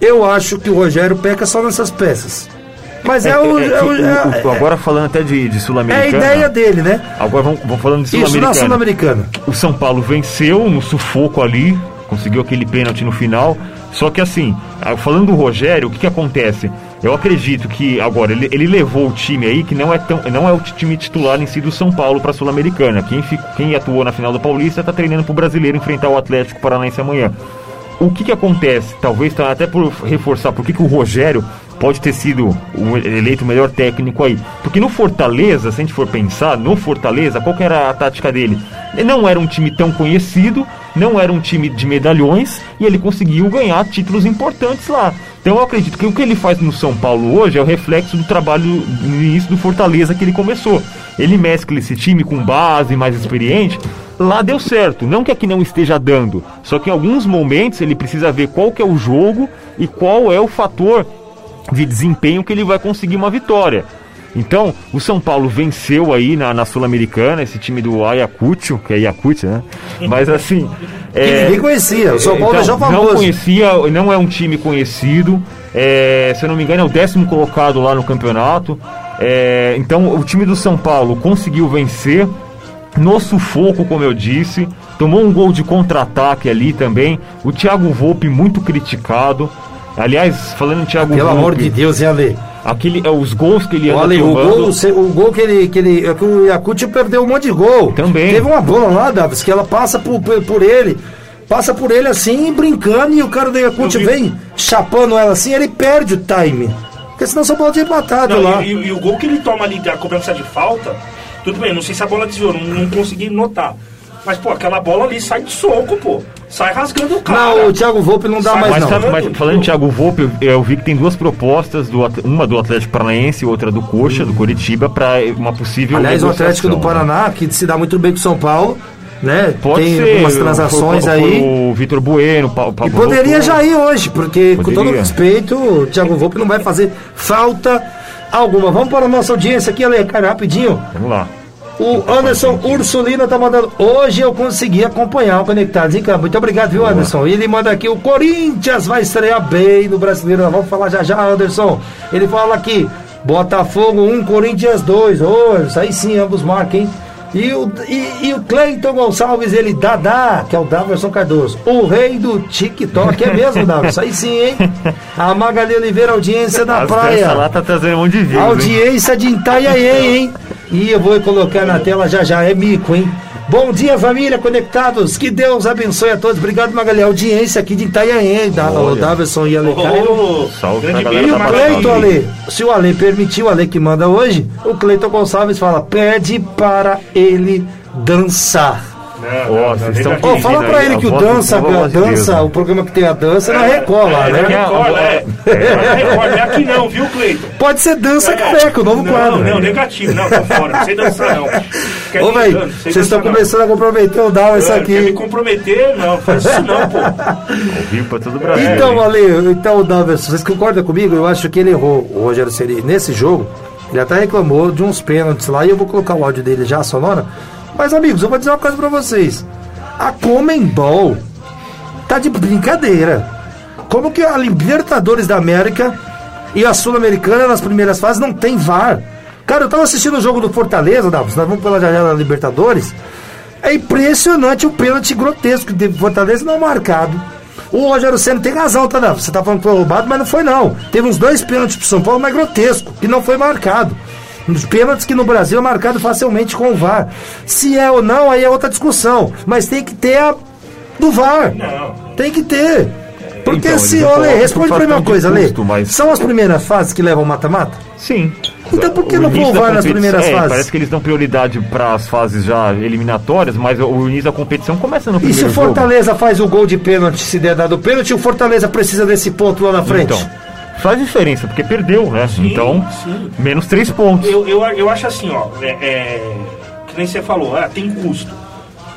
eu acho que o Rogério peca só nessas peças. Mas é, o, É, é é o- que o- é- agora falando até de, de é a Sul-Americana. ideia dele, né? Agora vamos, vamos falando de Isso na Sul-Americana. Sul-Americana. o São Paulo venceu no sufoco ali, conseguiu aquele pênalti no final. Só que assim, falando do Rogério, o que, que acontece? Eu acredito que agora ele, ele levou o time aí que não é tão, não é o time titular em si do São Paulo para a Sul-Americana. Quem, quem atuou na final do Paulista está treinando para o brasileiro enfrentar o Atlético Paranaense amanhã. O que, que acontece? Talvez tá, até por reforçar por que, que o Rogério pode ter sido eleito o melhor técnico aí. Porque no Fortaleza, se a gente for pensar, no Fortaleza, qual que era a tática dele? Ele Não era um time tão conhecido, não era um time de medalhões, e ele conseguiu ganhar títulos importantes lá. Então eu acredito que o que ele faz no São Paulo hoje é o reflexo do trabalho no início do Fortaleza que ele começou. Ele mescla esse time com base mais experiente, lá deu certo. Não que aqui não esteja dando, só que em alguns momentos ele precisa ver qual que é o jogo e qual é o fator de desempenho que ele vai conseguir uma vitória. Então, o São Paulo venceu aí na, na Sul-Americana, esse time do Ayacucho, que é Ayacucho, né? Mas assim. Que ninguém conhecia. O São Paulo então, deixou Não famoso. conhecia, não é um time conhecido. É, se eu não me engano, é o décimo colocado lá no campeonato. É, então, o time do São Paulo conseguiu vencer no sufoco, como eu disse. Tomou um gol de contra-ataque ali também. O Thiago Volpe muito criticado. Aliás, falando em Thiago Pelo Volpe, amor de Deus, hein, Ale? Aquele, é, os gols que ele anda Olha, o gol, o gol que ele. Que ele é que o Yakut perdeu um monte de gol. Também. Teve uma bola lá, Davis, que ela passa por, por, por ele. Passa por ele assim, brincando, e o cara do Yakut vem chapando ela assim, ele perde o time. Porque senão só pode ir empatado Não, lá. e, e- e o gol que ele toma ali da cobrança de falta, tudo bem, não sei se a bola desviou, não, não consegui notar. Mas, pô, aquela bola ali sai de soco, pô. Sai rasgando o cara. Não, o Thiago Volpe não dá Sai, mais Mas, não. sabe, mas falando em Thiago Volpe, eu, vi que tem duas propostas, do, uma do Atlético Paranaense e outra do Coxa, do Curitiba, para uma possível Aliás, o Atlético do negociação, né? Paraná, que se dá muito bem com o São Paulo, né? Pode tem ser, algumas foi- transações foi- aí. foi O Vitor Bueno, o Pa- o E Pablo poderia já ir hoje, porque com todo Poderia. respeito, o Thiago Volpe não vai fazer falta alguma. Vamos para a nossa audiência aqui, Ale, cara, rapidinho. Vamos lá. O Anderson Ursulina tá mandando. Hoje eu consegui acompanhar o Conectados em Campo. Muito obrigado, viu, Anderson? E ele manda aqui: o Corinthians vai estrear bem no brasileiro. Nós vamos falar já já, Anderson. Ele fala aqui: Botafogo 1, Corinthians 2. Ô, isso aí sim, ambos marcam, hein? E o, e, e o Cleiton Gonçalves, ele, Dadá, que é o Daverson Cardoso, o rei do TikTok, é mesmo, Daverson? Aí sim, hein? A Magali Oliveira, audiência da As praia. crianças lá tá trazendo um monte de hein? Audiência de Itaiaê, hein? E eu vou colocar na tela já já, é mico, hein? Bom dia, família, conectados. Que Deus abençoe a todos. Obrigado, Magali. Audiência aqui de Itaiaê, da, o Olha. Daverson e Ale Cairo. Ô, Salve grande galera E o. Cleiton, Ale, se o Ale permitiu, o Ale que manda hoje, o Cleiton Gonçalves fala: pede para ele dançar. Ó, vocês estão Ô, fala pra ele que o Dança, a dança, o programa que tem a dança, na Record lá, É, né? na Record, é. É na Record, não é aqui não, viu, Cleiton? Pode ser dança careca, o novo não, quadro. Não, negativo, não, tô fora, não sei dançar não. Quer Ô, velho, vocês estão não. começando a comprometer o Down isso É, Quer me aqui. comprometer? Não, faz isso não, pô. Ao vivo pra todo o Brasil. Então? Ale, então, Daverson, vocês concordam comigo? Eu acho que ele errou, o Rogério Ceni nesse jogo. Ele até reclamou de uns pênaltis lá e eu vou colocar o áudio dele já sonora. Mas, amigos, eu vou dizer uma coisa pra vocês. A Comembol tá de brincadeira. Como que a Libertadores da América e a Sul-Americana nas primeiras fases não tem VAR? Cara, eu tava assistindo o jogo do Fortaleza, Davos, nós vamos pela na Libertadores. É impressionante o pênalti grotesco que Fortaleza não marcado. O Rogério Senna tem razão, tá? Você tá falando que foi roubado, mas não foi não. Teve uns dois pênaltis pro São Paulo, mas grotesco, que não foi marcado. Uns pênaltis que no Brasil é marcado facilmente com o VAR. Se é ou não, aí é outra discussão. Mas tem que ter a do VAR. Não. Tem que ter. Porque Então, se, Lê, responde pra mim uma coisa, Lê. mas- São as primeiras fases que levam mata-mata? Sim. Então por que O não pôr VAR nas primeiras é, fases? Parece que eles dão prioridade para as fases já eliminatórias, mas o início da competição começa no E primeiro se o jogo. Fortaleza faz o gol de pênalti, se der dado o pênalti, o Fortaleza precisa desse ponto lá na frente? Então, faz diferença, porque perdeu, né? então, sim. menos três pontos. Eu, eu, eu acho assim, ó, é, é, que nem você falou, ah, tem custo.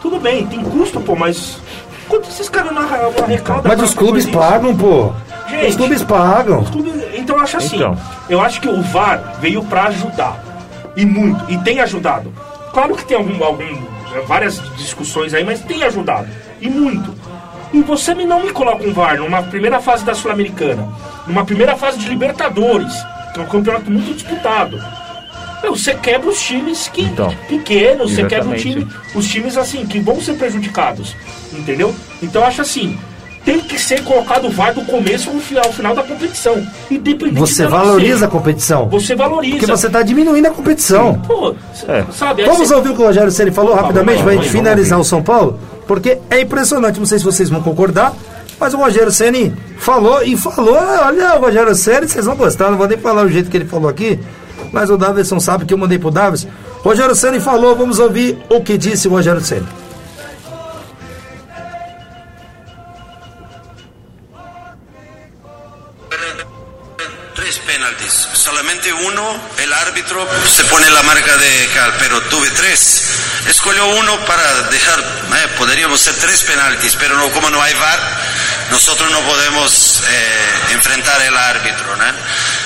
Tudo bem, tem custo, pô, mas quanto esses caras não arra- não arrecadam? Mas os clubes pagam, pô. Gente, os clubes pagam. Os clubes- Então eu acho assim, Então. eu acho que o VAR veio pra ajudar. E muito, e tem ajudado. Claro que tem algum, algum, várias discussões aí, mas tem ajudado. E muito. E você me- não me coloca um VAR numa primeira fase da Sul-Americana, numa primeira fase de Libertadores, que é um campeonato muito disputado. Meu, você quebra os times que, Então, pequenos, você quebra exatamente. time, os times assim, que vão ser prejudicados. Entendeu? Então eu acho assim. Tem que ser colocado o VAR do começo ao final, ao final da competição. Independente Você valoriza a competição. Você valoriza. Porque você está diminuindo a competição. Pô, É. sabe? Vamos você- ouvir o que o Rogério Ceni falou rapidamente para a gente finalizar o São Paulo? Porque é impressionante, não sei se vocês vão concordar, mas o Rogério Ceni falou e falou, "Ah, olha o Rogério Ceni, vocês vão gostar, não vou nem falar o jeito que ele falou aqui, mas o Davidson sabe que eu mandei pro Davis. Rogério Ceni falou, vamos ouvir o que disse o Rogério Ceni. Penaltis, solamente uno, el árbitro se pone la marca de cal, pero tuve tres. Escogió uno para dejar, eh, podríamos ser tres penaltis, pero no, como no hay VAR, nosotros no podemos eh, enfrentar el árbitro, ¿no?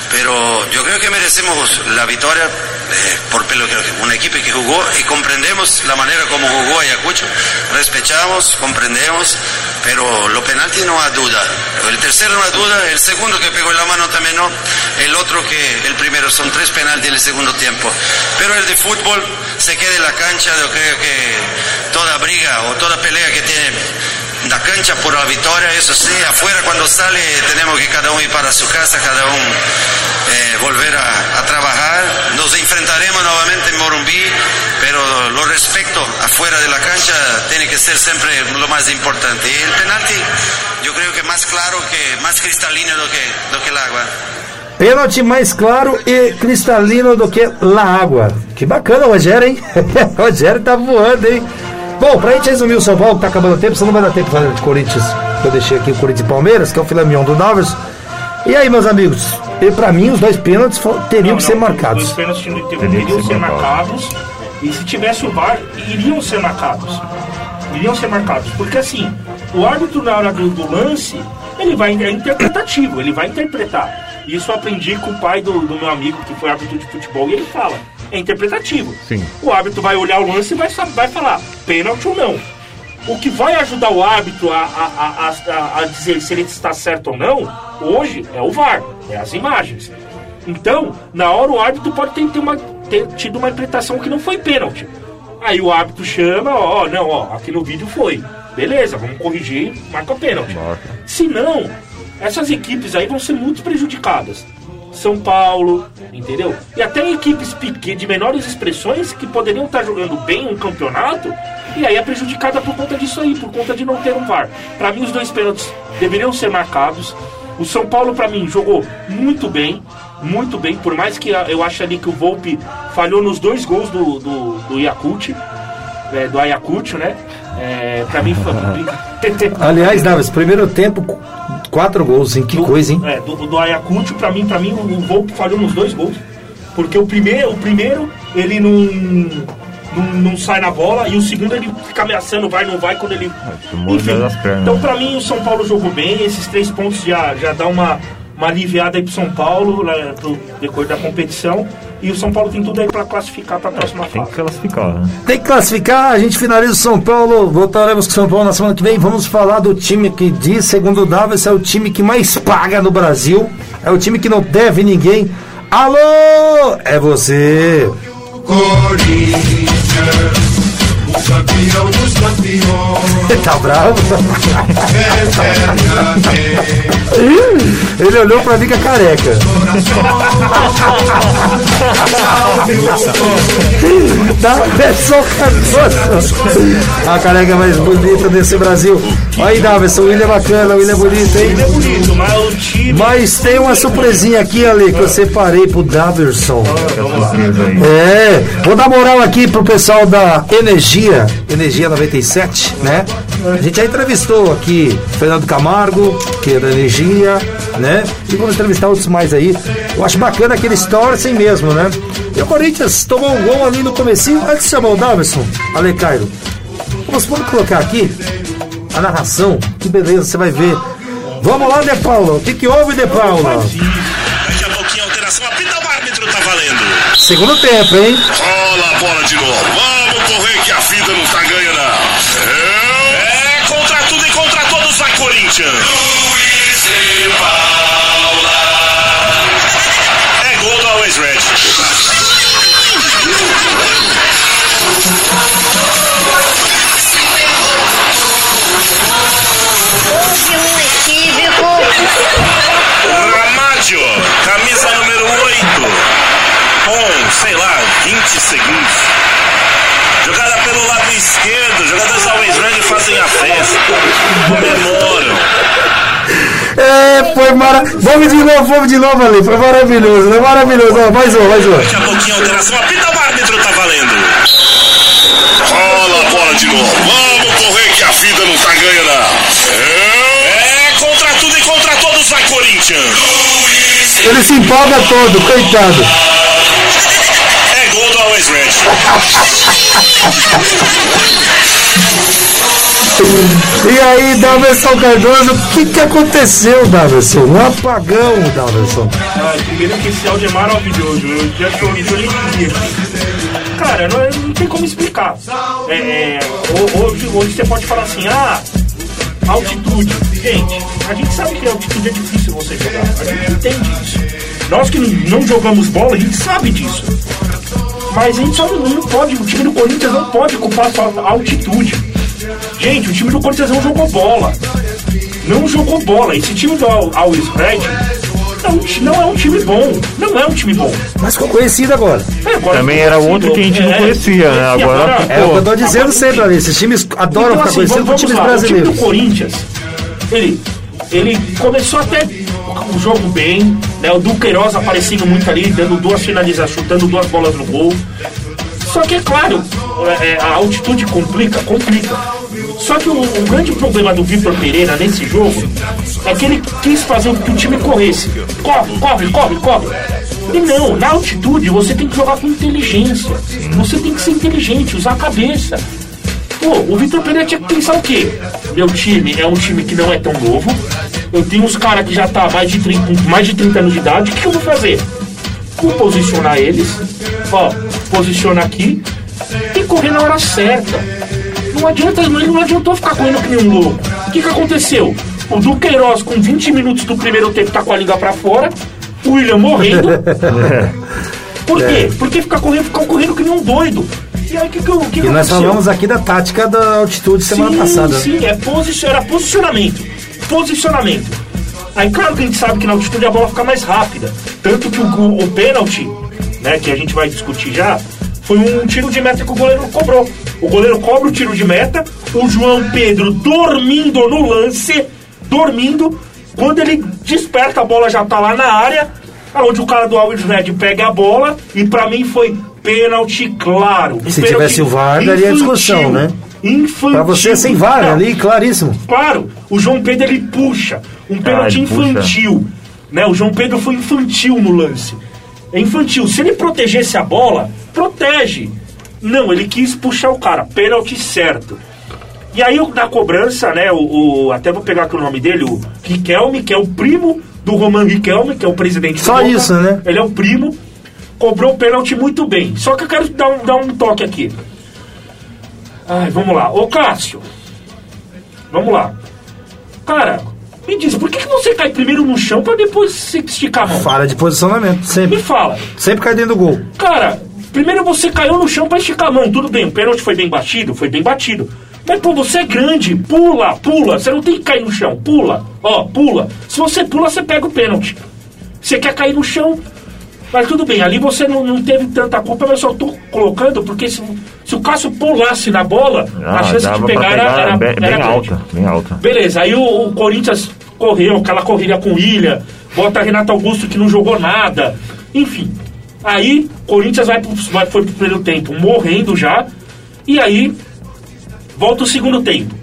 Pero yo creo que merecemos la victoria eh, por pelo que un equipo que jugó y comprendemos la manera como jugó Ayacucho, respetamos, comprendemos, pero lo penalti no hay duda. El tercero no hay duda, el segundo que pegó en la mano también no, el otro que el primero son tres penaltis en el segundo tiempo. Pero el de fútbol se queda en la cancha, yo creo que toda briga o toda pelea que tiene la cancha por la victoria, eso sí, afuera cuando sale tenemos que cada uno ir para su casa, cada uno eh, volver a, trabajar. Nos enfrentaremos nuevamente en Morumbí, pero lo respecto afuera de la cancha tiene que ser siempre lo más importante. Y el penalti, yo creo que más claro que, más cristalino do que, do que el agua. Pênalti mais claro e cristalino do que la água. Que bacana, Rogério, hein? Rogério tá voando, hein? Bom, pra gente resumir o São Paulo, que tá acabando o tempo, você não vai dar tempo pra falar de Corinthians. Eu deixei aqui o Corinthians e Palmeiras, que é o filé mignon do Novers. E aí, meus amigos? E pra mim, os dois pênaltis teriam Não, que ser não, marcados. Os pênaltis teriam, Teriam que que ser ser marcados. E se tivesse o VAR, iriam ser marcados. Iriam ser marcados. Porque assim, o árbitro na hora do, do lance, ele vai é interpretativo, ele vai interpretar. Isso eu aprendi com o pai do, do meu amigo que foi árbitro de futebol e ele fala. É interpretativo. Sim. O árbitro vai olhar o lance e vai, vai falar pênalti ou não. O que vai ajudar o árbitro a, a, a, a- dizer se ele está certo ou não, hoje, é o VAR, é as imagens. Então, na hora o árbitro pode ter, ter uma- ter tido uma interpretação que não foi pênalti. Aí o árbitro chama, ó, não, ó, aqui no vídeo foi. Beleza, vamos corrigir, marca pênalti. Se não, essas equipes aí vão ser muito prejudicadas. São Paulo, entendeu? E até equipes pequenas, de menores expressões, que poderiam estar jogando bem um campeonato, e aí é prejudicada por conta disso aí, por conta de não ter um VAR. Pra mim, os dois pênaltis deveriam ser marcados. O São Paulo, pra mim, jogou muito bem, muito bem, por mais que eu ache ali que o Volpe falhou nos dois gols do, do, do é, do Ayacucho, né? É, pra mim foi. Aliás, Davis, primeiro tempo, quatro gols, hein? Que do, coisa, hein? É, do, do Ayacucho, pra mim, pra mim, o Volpe falhou nos dois gols. Porque o primeiro, o primeiro ele não, não, não sai na bola e o segundo ele fica ameaçando, vai, não vai, quando ele. tomou Enfim, então pra mim o São Paulo jogou bem, esses três pontos já, já dá uma, uma aliviada aí pro São Paulo né, pro decorrer da competição. E o São Paulo tem tudo aí pra classificar pra próxima Tem fase. que classificar, né? Tem que classificar, a gente finaliza o São Paulo, voltaremos com o São Paulo na semana que vem. Vamos falar do time que diz, segundo o Davis, é o time que mais paga no Brasil. É o time que não deve ninguém. Alô! É você! Corinthians, campeão dos campeões, Tá bravo? Ele olhou pra mim com a careca. Dá versão Cardoso. A careca mais bonita desse Brasil. Aí, Davidson, o William é bacana, o William é bonito, hein? É bonito, mas o time. Mas tem uma surpresinha aqui, Ale, que eu separei pro. Surpresa aí. É, vou dar moral aqui pro pessoal da Energia, Energia 97, né? A gente já entrevistou aqui Fernando Camargo, que é da Energia, né? E vamos entrevistar outros mais aí. Eu acho bacana que eles torcem mesmo, né? E o Corinthians tomou um gol ali no comecinho, antes de chamar o Daverson, Ale Cairo. Vamos vamos colocar aqui a narração, que beleza, você vai ver. Vamos lá, De Paula, o que, que houve, De Paula? Daqui a pouquinho alteração, apita tá valendo. Segundo tempo, hein? Rola a bola de novo. Vamos correr que a vida não tá ganha, não. É, é contra tudo e contra todos vai Corinthians. 20 segundos. Jogada pelo lado esquerdo. Jogadores da Always Red fazem a festa. Comemoram. É, foi maravilhoso. Vamos de novo, vamos de novo ali. Foi maravilhoso, né? Maravilhoso. Ó, mais um, mais um. Daqui a pouquinho alteração, apita o árbitro, tá valendo. Rola a bola de novo. Vamos correr que a vida não tá ganha, não. É, é contra tudo e contra todos vai Corinthians. Ele se empolga todo, coitado. É gol do Always Red. E aí, Daverson Cardoso, o que, que aconteceu, Daverson? Um apagão, Daverson. Ah, primeiro que esse áudio é maravilhoso. Eu já que eu ouvi, eu nem queria. Cara, não, não tem como explicar. É, é, ho- hoje, hoje você pode falar assim, ah, altitude. Gente, a gente sabe que altitude é difícil você jogar. A gente entende isso. Nós que não jogamos bola, a gente sabe disso. Mas a gente só não, não pode, o time do Corinthians não pode culpar só a altitude. Gente, o time do Corinthians não jogou bola. Não jogou bola. Esse time do Al- Always Red não, não é um time bom. Não é um time bom. Mas ficou conhecido agora. É, agora Também era outro que a gente não É, conhecia, né? conhecia, Agora É o que eu tô dizendo agora sempre ali. Esses times adoram então, ficar assim, conhecidos por vamos, times lá. O time brasileiros. do Corinthians, ele, ele começou até o jogo bem, né? O Duqueiroz aparecendo muito ali, dando duas finalizações, chutando duas bolas no gol. Só que é claro, é, é, a altitude complica, complica. Só que o, o grande problema do Vitor Pereira nesse jogo é que ele quis fazer com que o time corresse. Corre, corre, corre, corre. E não, na altitude você tem que jogar com inteligência. Você tem que ser inteligente, usar a cabeça. Pô, o Vitor Pereira tinha que pensar o quê? Meu time é um time que não é tão novo. Eu tenho uns caras que já tá mais de 30, com mais de 30 anos de idade. O que, que eu vou fazer? Vou posicionar eles. Ó, posiciona aqui e correr na hora certa. Não adianta, não, não adiantou ficar correndo que nem um louco. O que, que aconteceu? O Duqueiroz, com 20 minutos do primeiro tempo, tá com a língua pra fora. O William morrendo. Por quê? Porque ficar correndo, ficou correndo que nem um doido. E que, que, que, que nós aconteceu? falamos aqui da tática da altitude semana sim, passada. Sim, é posici era posicionamento. Posicionamento. Aí claro que a gente sabe que na altitude a bola fica mais rápida. Tanto que o, o pênalti, né, que a gente vai discutir já, foi um tiro de meta que o goleiro cobrou. O goleiro cobra o tiro de meta, o João Pedro dormindo no lance, dormindo. Quando ele desperta, a bola já tá lá na área, onde o cara do Always Red pega a bola, e pra mim foi Pênalti claro. Um Se pênalti tivesse o VAR, daria infantil. discussão, né? Infantil. Pra você sem VAR Não, ali, claríssimo. Claro, o João Pedro ele puxa. Um pênalti ele puxa. infantil. Né? O João Pedro foi infantil no lance. É infantil. Se ele protegesse a bola, protege. Não, ele quis puxar o cara. Pênalti certo. E aí, o- na cobrança, né? O, o- até vou pegar aqui o nome dele, o Riquelme, que é o primo do Roman Riquelme, que é o presidente Só do Boca. isso, né? Ele é o primo. Cobrou o pênalti muito bem. Só que eu quero dar um, dar um toque aqui. Ai, vamos lá. Ô, Cássio. Vamos lá. Cara, me diz, por que, que você cai primeiro no chão pra depois se esticar a mão? Falha de posicionamento, Me sempre. fala. Sempre cai dentro do gol. Cara, primeiro você caiu no chão pra esticar a mão. Tudo bem, o pênalti foi bem batido, foi bem batido. Mas, pô, você é grande, pula, pula. Você não tem que cair no chão, pula. Ó, pula. Se você pula, você pega o pênalti. Você quer cair no chão, mas tudo bem. Ali você não, não teve tanta culpa, mas eu só tô colocando porque se, se o Cássio pulasse na bola, a Ah, chance de pra pegar, era, era, bem, era bem alta, bem alta. Beleza, aí o, o Corinthians correu, aquela corrida com o Ilha, bota Renato Augusto que não jogou nada, enfim. Aí o Corinthians vai, pro, vai foi pro primeiro tempo morrendo já, e aí volta o segundo tempo.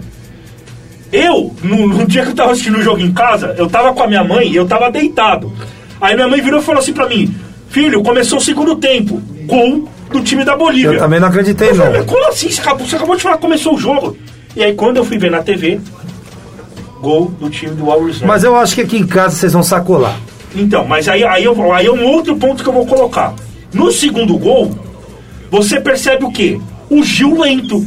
Eu, no, no dia que eu tava assistindo o jogo em casa, eu tava com a minha mãe e eu tava deitado. Aí minha mãe virou e falou assim pra mim: Filho, começou o segundo tempo, gol do time da Bolívia. Eu também não acreditei, Eu falei, não. "Mas como assim? Você acabou, você acabou de falar que começou o jogo. E aí quando eu fui ver na TV, gol do time do Reserve. Mas eu acho que aqui em casa vocês vão sacolar. Então, mas aí, aí, eu, aí é um outro ponto que eu vou colocar. No segundo gol, você percebe o quê? O Gil lento.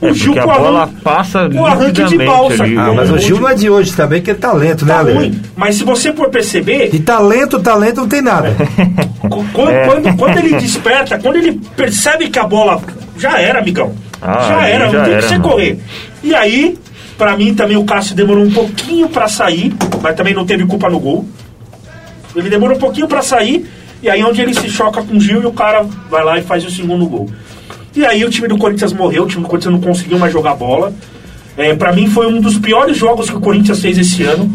O É, Gil a com o bola arranque- passa o arranque de balsa. ali. Ah, mas o Gil não é de hoje também, que é talento, né, tá Ale? ruim. Mas se você for perceber, De talento, talento não tem nada. Qu- Quando, É. quando, quando ele desperta, quando ele percebe que a bola já era, amigão. Ah, já era, já não tem era, que você correr. E aí, pra mim também o Cássio demorou um pouquinho pra sair, mas também não teve culpa no gol. Ele demorou um pouquinho pra sair, e aí onde ele se choca com o Gil e o cara vai lá e faz o segundo gol. E aí o time do Corinthians morreu, o time do Corinthians não conseguiu mais jogar bola. É, para mim foi um dos piores jogos que o Corinthians fez esse ano.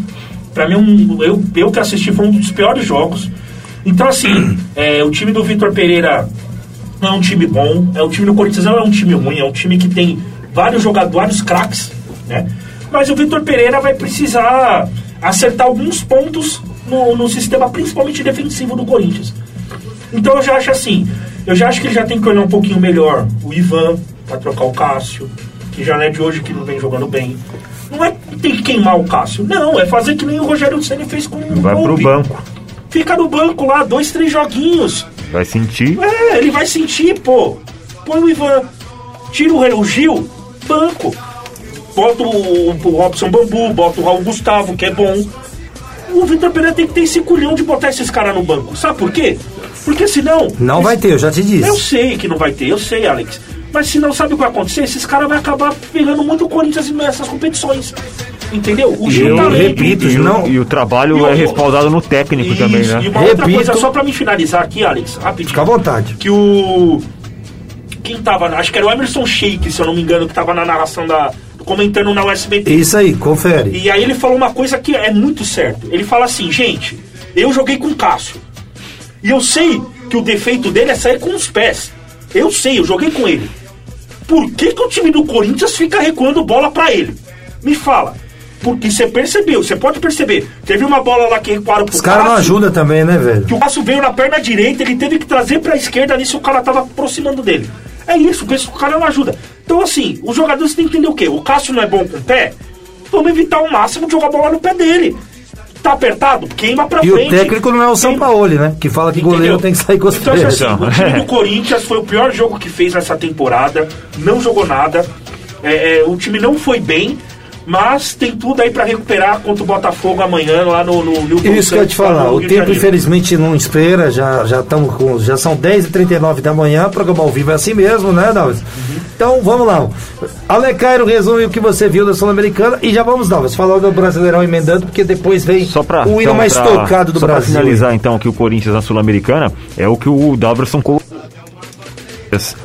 Pra mim, um, eu, eu que assisti foi um dos piores jogos. Então, assim, é, o time do Vitor Pereira não é um time bom. É, o time do Corinthians não é um time ruim, é um time que tem vários jogadores, vários craques, né? Mas o Vitor Pereira vai precisar acertar alguns pontos no, no sistema, principalmente defensivo do Corinthians. Então eu já acho assim, eu já acho que ele já tem que olhar um pouquinho melhor o Ivan para trocar o Cássio, que já não é de hoje que não vem jogando bem. Não é tem que queimar o Cássio, não, é fazer que nem o Rogério Ceni fez com o Vai pro banco. Fica no banco lá, dois, três joguinhos. Vai sentir. É, ele vai sentir, pô. Põe o Ivan, tira o, o Gil, banco. Bota o, o Robson Bambu, bota o Raul Gustavo, que é bom. O Vitor Pereira tem que ter esse culhão de botar esses caras no banco. Sabe por quê? Porque senão. Não vai ter, eu já te Eu disse. sei que não vai ter, eu sei, Alex. Mas senão, sabe o que vai acontecer? Esses caras vão acabar pegando muito o Corinthians nessas competições. Entendeu? O Gil Eu tá repito, E, não- o, e o trabalho E é respaldado no técnico também, Isso, né? E uma outra Repito. coisa, só pra me finalizar aqui, Alex, rapidinho Fica à vontade. que o. Quem tava. Acho que era o Emerson Sheik, se eu não me engano, que tava na narração da. comentando na USBT. Isso aí, confere. E aí ele falou uma coisa que é muito certo. Ele fala assim, gente, eu joguei com o Cássio. E eu sei que o defeito dele é sair com os pés. Eu sei, eu joguei com ele. Por que, que o time do Corinthians fica recuando bola pra ele? Me fala. Porque você percebeu, você pode perceber. Teve uma bola lá que recuaram pro Os caras não ajudam também, né, velho? que o Cássio veio na perna direita, ele teve que trazer pra esquerda nisso o cara tava aproximando dele. É isso, porque o cara não ajuda. Então, assim, os jogadores têm que entender o quê? O Cássio não é bom com o pé? Vamos evitar ao máximo de jogar a bola no pé dele. Tá apertado? Queima pra E o frente. técnico não é o São Paulo, né? Que fala que goleiro Entendeu? tem que sair com os Então, assim, o time do Corinthians foi o pior jogo que fez nessa temporada, não jogou nada, É, é, o time não foi bem, mas tem tudo aí pra recuperar contra o Botafogo amanhã lá no, no Newton Isso que eu ia te Santos, falar, o tempo Janeiro. infelizmente não espera, já, já, tamo com, já são 10h39 da manhã, programa ao vivo é assim mesmo, né, Dalves? Então vamos lá. Alecairo resume o que você viu da Sul-Americana e já vamos, Dalves, falar do Brasileirão emendando, porque depois vem Só pra, o hino então, mais pra- tocado do só pra Brasil. finalizar então que o Corinthians na Sul-Americana é o que o Daverson colocou.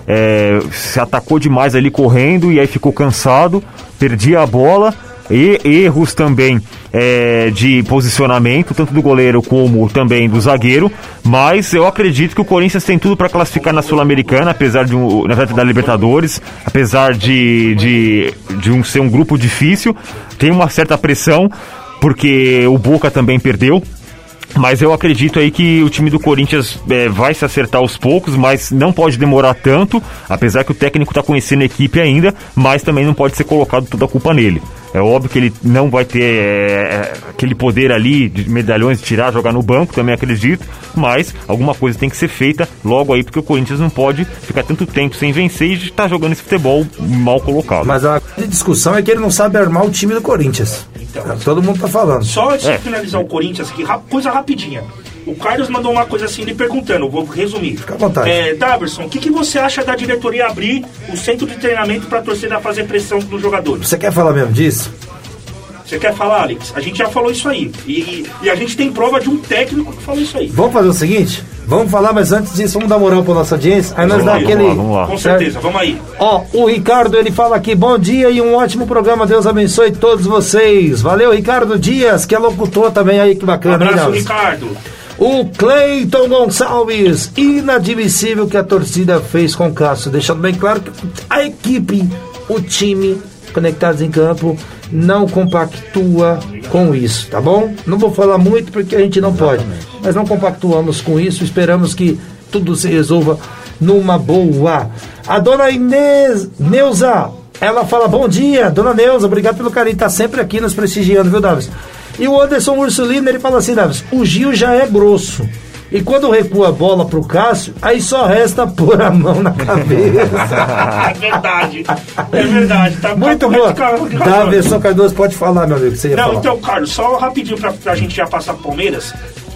É, se atacou demais ali correndo e aí ficou cansado, perdia a bola. e erros também é, de posicionamento, tanto do goleiro como também do zagueiro. Mas eu acredito que o Corinthians tem tudo para classificar na Sul-Americana, apesar de um, na verdade da Libertadores, apesar de, de, de um, ser um grupo difícil, tem uma certa pressão, porque o Boca também perdeu. Mas eu acredito aí que o time do Corinthians é, vai se acertar aos poucos, mas não pode demorar tanto, apesar que o técnico está conhecendo a equipe ainda, mas também não pode ser colocado toda a culpa nele. É óbvio que ele não vai ter é, aquele poder ali de medalhões de tirar, jogar no banco, também acredito, mas alguma coisa tem que ser feita logo aí, porque o Corinthians não pode ficar tanto tempo sem vencer e estar tá jogando esse futebol mal colocado. Mas a discussão é que ele não sabe armar o time do Corinthians. Então, Todo mundo tá falando. Só antes É. de finalizar o Corinthians aqui, coisa rapidinha. O Carlos mandou uma coisa assim, lhe perguntando, vou resumir. Fica à vontade. É, Daverson, o que, que você acha da diretoria abrir o centro de treinamento para a torcida fazer pressão nos jogadores? Você quer falar mesmo disso? Você quer falar, Alex? A gente já falou isso aí. E, e- e a gente tem prova de um técnico que falou isso aí. Vamos fazer o seguinte? Vamos falar, mas antes disso, vamos dar moral pra nossa audiência. Aí nós Vamos dá lá, aquele. vamos lá, vamos lá. Com certeza, vamos aí. Ó, o Ricardo ele fala aqui, bom dia e um ótimo programa, Deus abençoe todos vocês. Valeu, Ricardo Dias, que é locutor também aí, que Um bacana, hein, abraço, Nelson? Ricardo. O Cleiton Gonçalves, inadmissível que a torcida fez com o Cássio, deixando bem claro que a equipe, o time conectados em campo, não compactua com isso, tá bom? Não vou falar muito porque a gente não pode, mas não compactuamos com isso, esperamos que tudo se resolva numa boa. A dona Inês Neuza, ela fala bom dia, dona Neuza, obrigado pelo carinho, tá sempre aqui nos prestigiando, viu, Davis? E o Anderson Ursulino, ele fala assim, Davis, o Gil já é grosso. E quando recua a bola pro Cássio, aí só resta pôr a mão na cabeça. É verdade. É verdade. Tá Muito tá Carlos. Daverson Cardoso, pode falar, meu amigo, você ia Não, falar. então, Carlos, só rapidinho pra, pra gente já passar pro Palmeiras.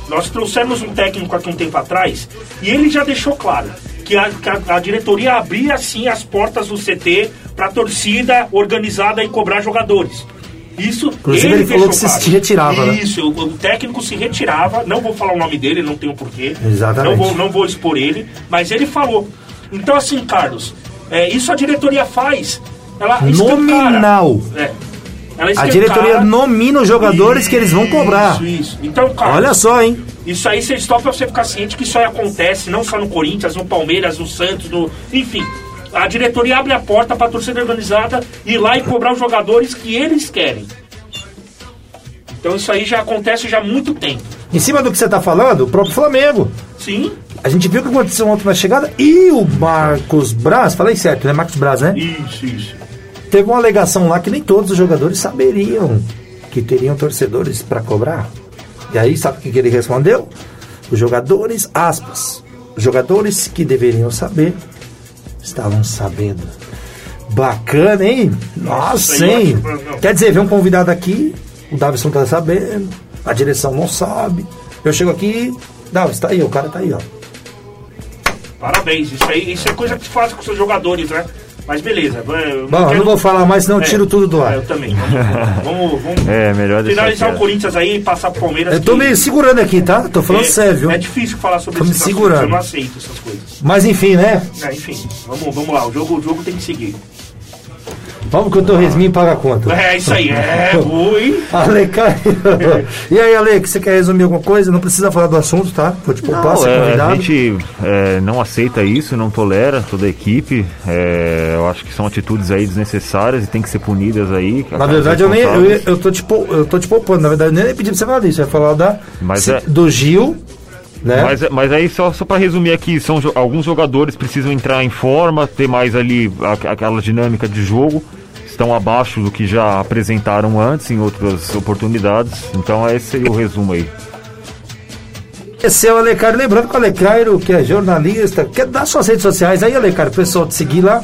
Nós trouxemos um técnico aqui um tempo atrás e ele já deixou claro que a, que a- a diretoria abria sim as portas do CT pra torcida organizada e cobrar jogadores. Isso Inclusive, ele falou que se claro. retirava, né? Isso, o, o técnico se retirava. Não vou falar o nome dele, não tenho porquê. Exatamente. Não vou, não vou expor ele, mas ele falou. Então, assim, Carlos, é, isso a diretoria faz. Ela. Nominal. É. Ela A diretoria nomina os jogadores que eles vão cobrar. Isso, isso. Então, Carlos, Olha só, hein? isso aí você stop pra você ficar ciente que isso aí acontece não só no Corinthians, no Palmeiras, no Santos, no. Enfim. A diretoria abre a porta pra torcida organizada ir lá e cobrar os jogadores que eles querem. Então isso aí já acontece já há muito tempo. Em cima do que você tá falando, o próprio Flamengo. Sim, A gente viu o que aconteceu ontem na chegada e o Marcos Braz, falei certo, né? Marcos Braz, né? isso, isso. Teve uma alegação lá que nem todos os jogadores saberiam que teriam torcedores para cobrar. E aí, sabe o que que ele respondeu? Os jogadores, aspas, os jogadores que deveriam saber, estavam sabendo. Bacana, hein? Nossa, hein? Quer dizer, vem um convidado aqui, o Davison tá sabendo, a direção não sabe. Eu chego aqui, Davis, tá aí, o cara tá aí, ó. Parabéns. Isso aí isso é coisa que se faz com seus jogadores, né? Mas beleza. eu Bom, eu quero- não vou falar mais, senão eu É, tiro tudo do é, ar. eu também. Vamos, vamos, vamos É, melhor deixar finalizar o. Corinthians aí e passar pro Palmeiras. Eu tô que- me segurando aqui, tá? Tô falando é, sério, viu? É difícil falar sobre Tô me assuntos, segurando. Eu não aceito essas coisas. Mas enfim, né? É, enfim, vamos, vamos lá. O jogo, o jogo tem que seguir. Vamos que o Torresminho paga a conta. É isso aí. É, ui. Ale Caio. E aí, Ale, que você quer resumir alguma coisa? Não precisa falar do assunto, tá? Vou te poupar, Não, é, convidado. a gente é, não aceita isso, não tolera toda a equipe. É, eu acho que são atitudes aí desnecessárias e tem que ser punidas aí. Na verdade, eu, nem, eu, eu, tô te, eu tô te poupando. Na verdade, eu nem pedi pra você falar disso. Eu ia falar da, Mas se- é- do Gil, né? Mas, mas aí, só, só para resumir aqui, são alguns jogadores precisam entrar em forma, ter mais ali a- aquela dinâmica de jogo. Estão abaixo do que já apresentaram antes em outras oportunidades. Então, esse é o resumo aí. Esse é o Alecairo. Lembrando que o Alecairo, que é jornalista, quer dar suas redes sociais aí, Alecairo, o pessoal te seguir lá.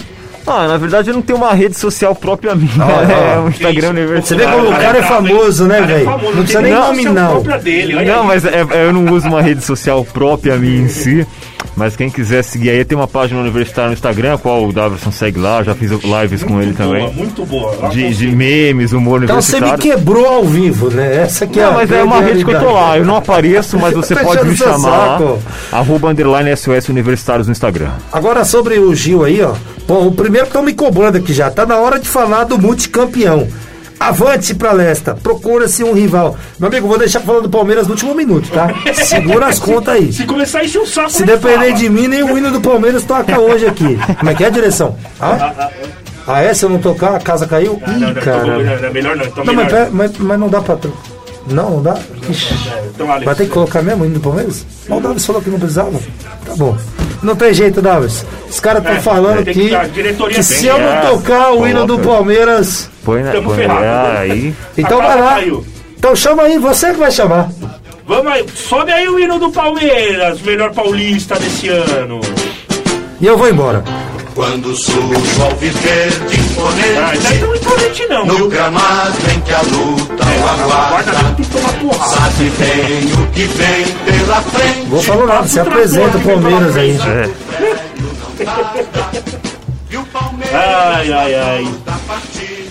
Ah, na verdade, eu não tenho uma rede social própria minha. Olha, é ó, um Instagram isso. Você vê como o cara é famoso, né, é velho? famoso, Não não precisa nem nome, não. dele. Não, aí. mas é- eu não uso uma rede social própria minha em si. Mas quem quiser seguir aí, tem uma página universitária no Instagram, a qual o Davidson segue lá, já fiz lives com ele boa, também. Muito boa. De, de memes, humor Então você universitário. me quebrou ao vivo, né? Essa aqui é Não, a mas é uma rede que eu tô lá. Eu não apareço, mas você pode me chamar saco. Arroba underline SOS Universitários no Instagram. Agora sobre o Gil aí, ó. Bom, o primeiro que estão me cobrando aqui já. Tá na hora de falar do multicampeão. Avante pra Lesta, procura-se um rival. Meu amigo, vou deixar falando do Palmeiras no último minuto, tá? Segura as contas aí. Se começar a encher o saco, Se é depender fala? de mim, nem o hino do Palmeiras toca hoje aqui. Como é que é a direção? Ah, ah é? Se eu não tocar, a casa caiu? Não, não, Ih, então, cara. não, não, melhor não. Então Não, mas, melhor. pera- mas, mas não dá pra. Não, não dá? Ixi. Então, Alex, Vai ter que colocar mesmo o hino do Palmeiras? Mas o Davis falou que não precisava. Tá bom. Não tem jeito, Davis. Os caras estão É, falando tem que, que- que se eu não é, tocar o hino do. Palmeiras. Põe, na, põe ferrado. é, aí. Então vai lá. caiu. Então chama aí, você que vai chamar. Vamos aí, sobe aí o hino do Palmeiras, melhor paulista desse ano. E eu vou embora. Quando surge o alviverde Ah, imponente não é imponente não, No viu? gramado em que a luta o Guarda aguarda porrada. Sabe bem o que vem pela frente Vou falar nada, você Passa o apresenta o Palmeiras pela aí. E o Palmeiras Ai, ai, ai.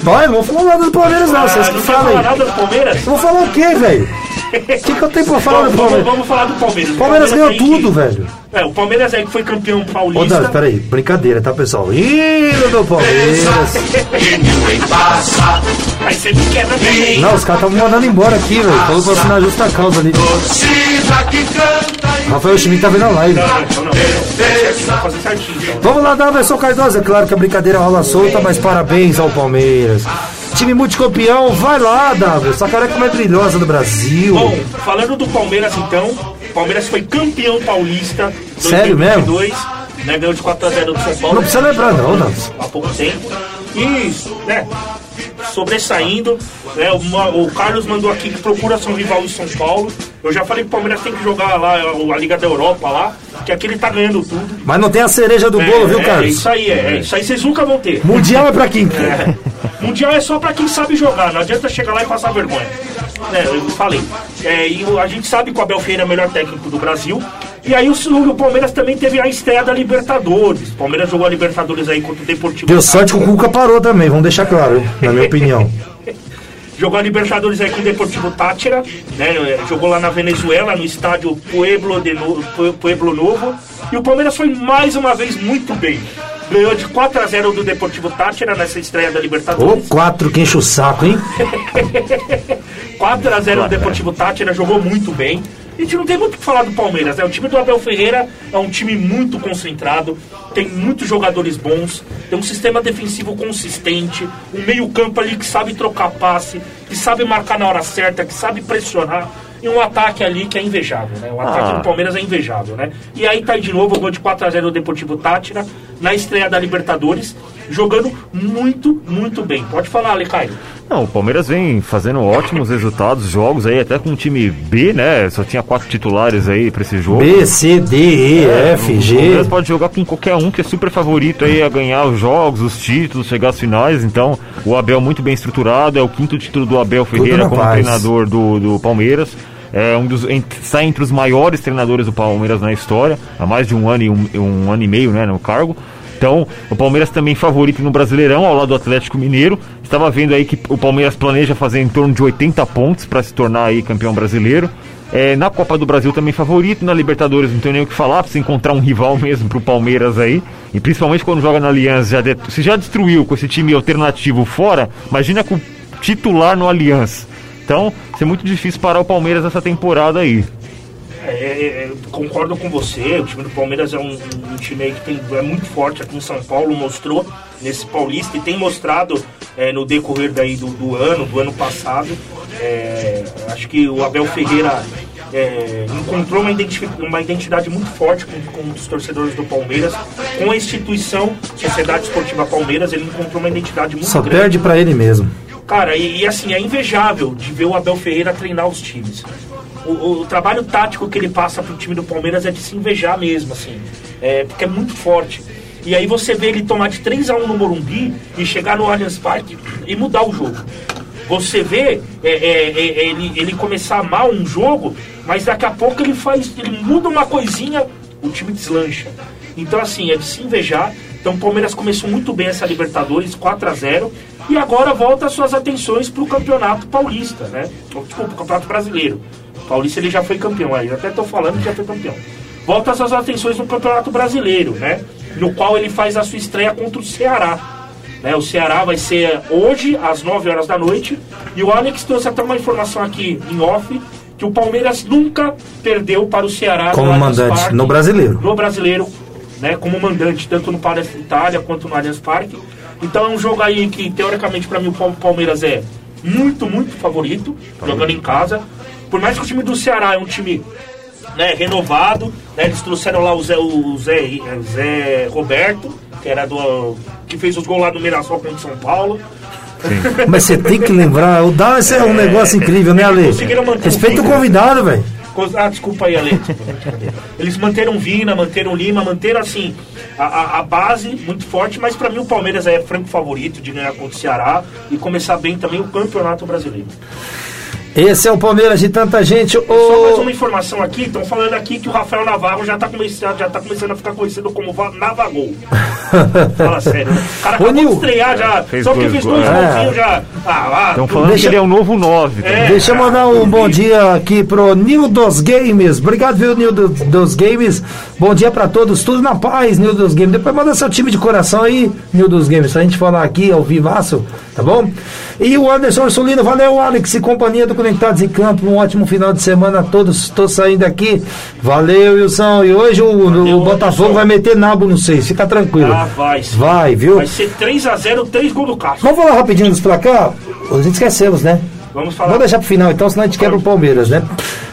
Vai, não vou falar nada do Palmeiras não, vocês Ah, que não quer falam falar aí. nada do Palmeiras? Eu vou falar o quê, velho? O que, que eu tenho pra falar do Vamos, vamos, Palmeiras? vamos falar do Palmeiras. O Palmeiras ganhou aí tudo, que- velho. É, o Palmeiras aí que foi campeão Ô, paulista. Davi, peraí, brincadeira, tá, pessoal? Hino do Palmeiras. Aí você me quebra também. Não, os caras estavam mandando embora aqui, velho. Falou pra assinar justa causa ali. Rafael Schmidt tá vendo a live. Não, não, não. Vai fazer certinho. então. Vamos lá, Daverson Cardoso. É claro que a brincadeira rola solta, mas parabéns ao Palmeiras. Time multicampeão, vai lá, Daverson. A careca mais brilhosa do Brasil. Bom, falando do Palmeiras então, o Palmeiras foi campeão paulista Sério 2022, né, ganhou de 4x0 do São Paulo. Não precisa lembrar, não, Daverson. Há pouco tempo. E, né, sobressaindo, né, uma- o Carlos mandou aqui que procura São Rival em São Paulo. Eu já falei que o Palmeiras tem que jogar lá a Liga da Europa lá, que aqui ele tá ganhando tudo. Mas não tem a cereja do bolo, viu, é, é Carlos? isso aí, é, é isso aí vocês nunca vão ter. Mundial é pra quem? Mundial é só pra quem sabe jogar, não adianta chegar lá e passar vergonha. É, eu falei. É, e a gente sabe que o Abel Ferreira é o melhor técnico do Brasil. E aí o, o Palmeiras também teve a estreia da Libertadores. O Palmeiras jogou a Libertadores aí contra o Deportivo. Deu sorte que o Cuca parou também, vamos deixar claro, na minha opinião. Jogou a Libertadores aí com o Deportivo Tátira, né? é, Jogou lá na Venezuela, no estádio Pueblo, de no... Pue- Pueblo Novo. E o Palmeiras foi mais uma vez muito bem. Ganhou de 4 a 0 do Deportivo Tátira nessa estreia da Ô, Libertadores. quatro que enche o saco, hein? 4 a 0 do Deportivo Tátira, jogou muito bem. A gente não tem muito o que falar do Palmeiras, né? O time do Abel Ferreira é um time muito concentrado, tem muitos jogadores bons, tem um sistema defensivo consistente, um meio-campo ali que sabe trocar passe, que sabe marcar na hora certa, que sabe pressionar. E um ataque ali que é invejável, né? O ataque Ah. do Palmeiras é invejável, né? E aí tá aí de novo o gol de 4x0 do Deportivo Tátira, na estreia da Libertadores, jogando muito, muito bem. Pode falar, Alecaio. Não, o Palmeiras vem fazendo ótimos resultados, jogos aí, até com o time B, né? Só tinha quatro titulares aí pra esse jogo. B, C, D, E, F, O G. Palmeiras pode jogar com qualquer um que é super favorito aí a ganhar os jogos, os títulos, chegar às finais. Então, o Abel muito bem estruturado, é o quinto título do Abel Ferreira como paz. treinador do, do Palmeiras. É um dos está entre os maiores treinadores do Palmeiras na história, há mais de um ano e um, um ano e meio, né, no cargo. Então, o Palmeiras também favorito no Brasileirão, ao lado do Atlético Mineiro. Estava vendo aí que o Palmeiras planeja fazer em torno de 80 pontos para se tornar aí campeão brasileiro. É, na Copa do Brasil também favorito, na Libertadores não tem nem o que falar, precisa encontrar um rival mesmo pro Palmeiras aí. E principalmente quando joga na Aliança, já se já destruiu com esse time alternativo fora, imagina com o titular no Aliança. Então, vai ser muito difícil parar o Palmeiras essa temporada aí. É, é, é, concordo com você, o time do Palmeiras é um, um time que tem, é muito forte aqui em São Paulo, mostrou nesse Paulista e tem mostrado é, no decorrer daí do, do ano, do ano passado. É, acho que o Abel Ferreira é, encontrou uma, uma identidade muito forte com, com os torcedores do Palmeiras, com a instituição Sociedade Esportiva Palmeiras, ele encontrou uma identidade muito Só grande. perde pra ele mesmo. Cara, e, e assim, é invejável de ver o Abel Ferreira treinar os times. O, o- trabalho tático que ele passa pro time do Palmeiras é de se invejar mesmo, assim. É, porque é muito forte. E aí você vê ele tomar de 3 a 1 no Morumbi e chegar no Allianz Parque e mudar o jogo. Você vê é, é, é, ele, ele começar mal um jogo, mas daqui a pouco ele faz. ele muda uma coisinha, o time deslancha. Então, assim, é de se invejar. Então, o Palmeiras começou muito bem essa Libertadores, 4 a 0 e agora volta suas atenções para o Campeonato Paulista, né? Desculpa, o Campeonato Brasileiro. O Paulista ele já foi campeão aí, eu até estou falando que já foi campeão. Volta suas atenções no Campeonato Brasileiro, né? No qual ele faz a sua estreia contra o Ceará. Né? O Ceará vai ser hoje, às 9 horas da noite. E o Alex trouxe até uma informação aqui em off que o Palmeiras nunca perdeu para o Ceará Como mandante, Parque, no brasileiro. No brasileiro, né? Como mandante, tanto no Palestra Itália quanto no Allianz Parque. Então é um jogo aí que, teoricamente, para mim, o Pal- Palmeiras é muito, muito favorito, jogando em casa. Por mais que o time do Ceará é um time né, renovado, né, eles trouxeram lá o Zé, o Zé, o Zé Roberto, que era do. que fez os gols lá do Mirassol contra o São Paulo. Mas você tem que lembrar, o Dallas é um negócio incrível, né, Ale? Respeita o vínculo. convidado, velho. Ah, desculpa aí, Ale. Eles manteram Vina, manteram Lima, manteram assim a, a- a base muito forte, mas pra mim o Palmeiras é franco favorito de ganhar contra o Ceará e começar bem também o Campeonato Brasileiro. Esse é o Palmeiras de tanta gente. Só mais uma informação aqui, estão falando aqui que o Rafael Navarro já tá começando, já tá começando a ficar conhecido como Va- Navagol. Fala sério, né? O cara Ô, acabou de Nil. estrear já, Fez só que fez dois É. golzinhos já. Ah, lá, Estão tu- falando Deixa- que ele é o novo 9. É. Deixa eu mandar um bom dia aqui pro Nil dos Games. Obrigado, viu, Nil do- dos Games. Bom dia pra todos, tudo na paz, Nil dos Games. Depois manda seu time de coração aí, Nil dos Games, pra gente falar aqui ao vivaço, tá bom? E o Anderson Ursulino, valeu, Alex e companhia do Conectados em Campo. Um ótimo final de semana a todos. Tô saindo aqui. Valeu, Wilson. E hoje o, o Valeu, Botafogo Anderson. vai meter nabo no seis, fica tranquilo. Ah, vai. Vai, viu? Vai ser 3x0, 3 gols do Castro. Vamos falar rapidinho dos placar? Gente esquecemos, né? Vamos falar. Vamos deixar pro final então, senão a gente quebra o Palmeiras, né?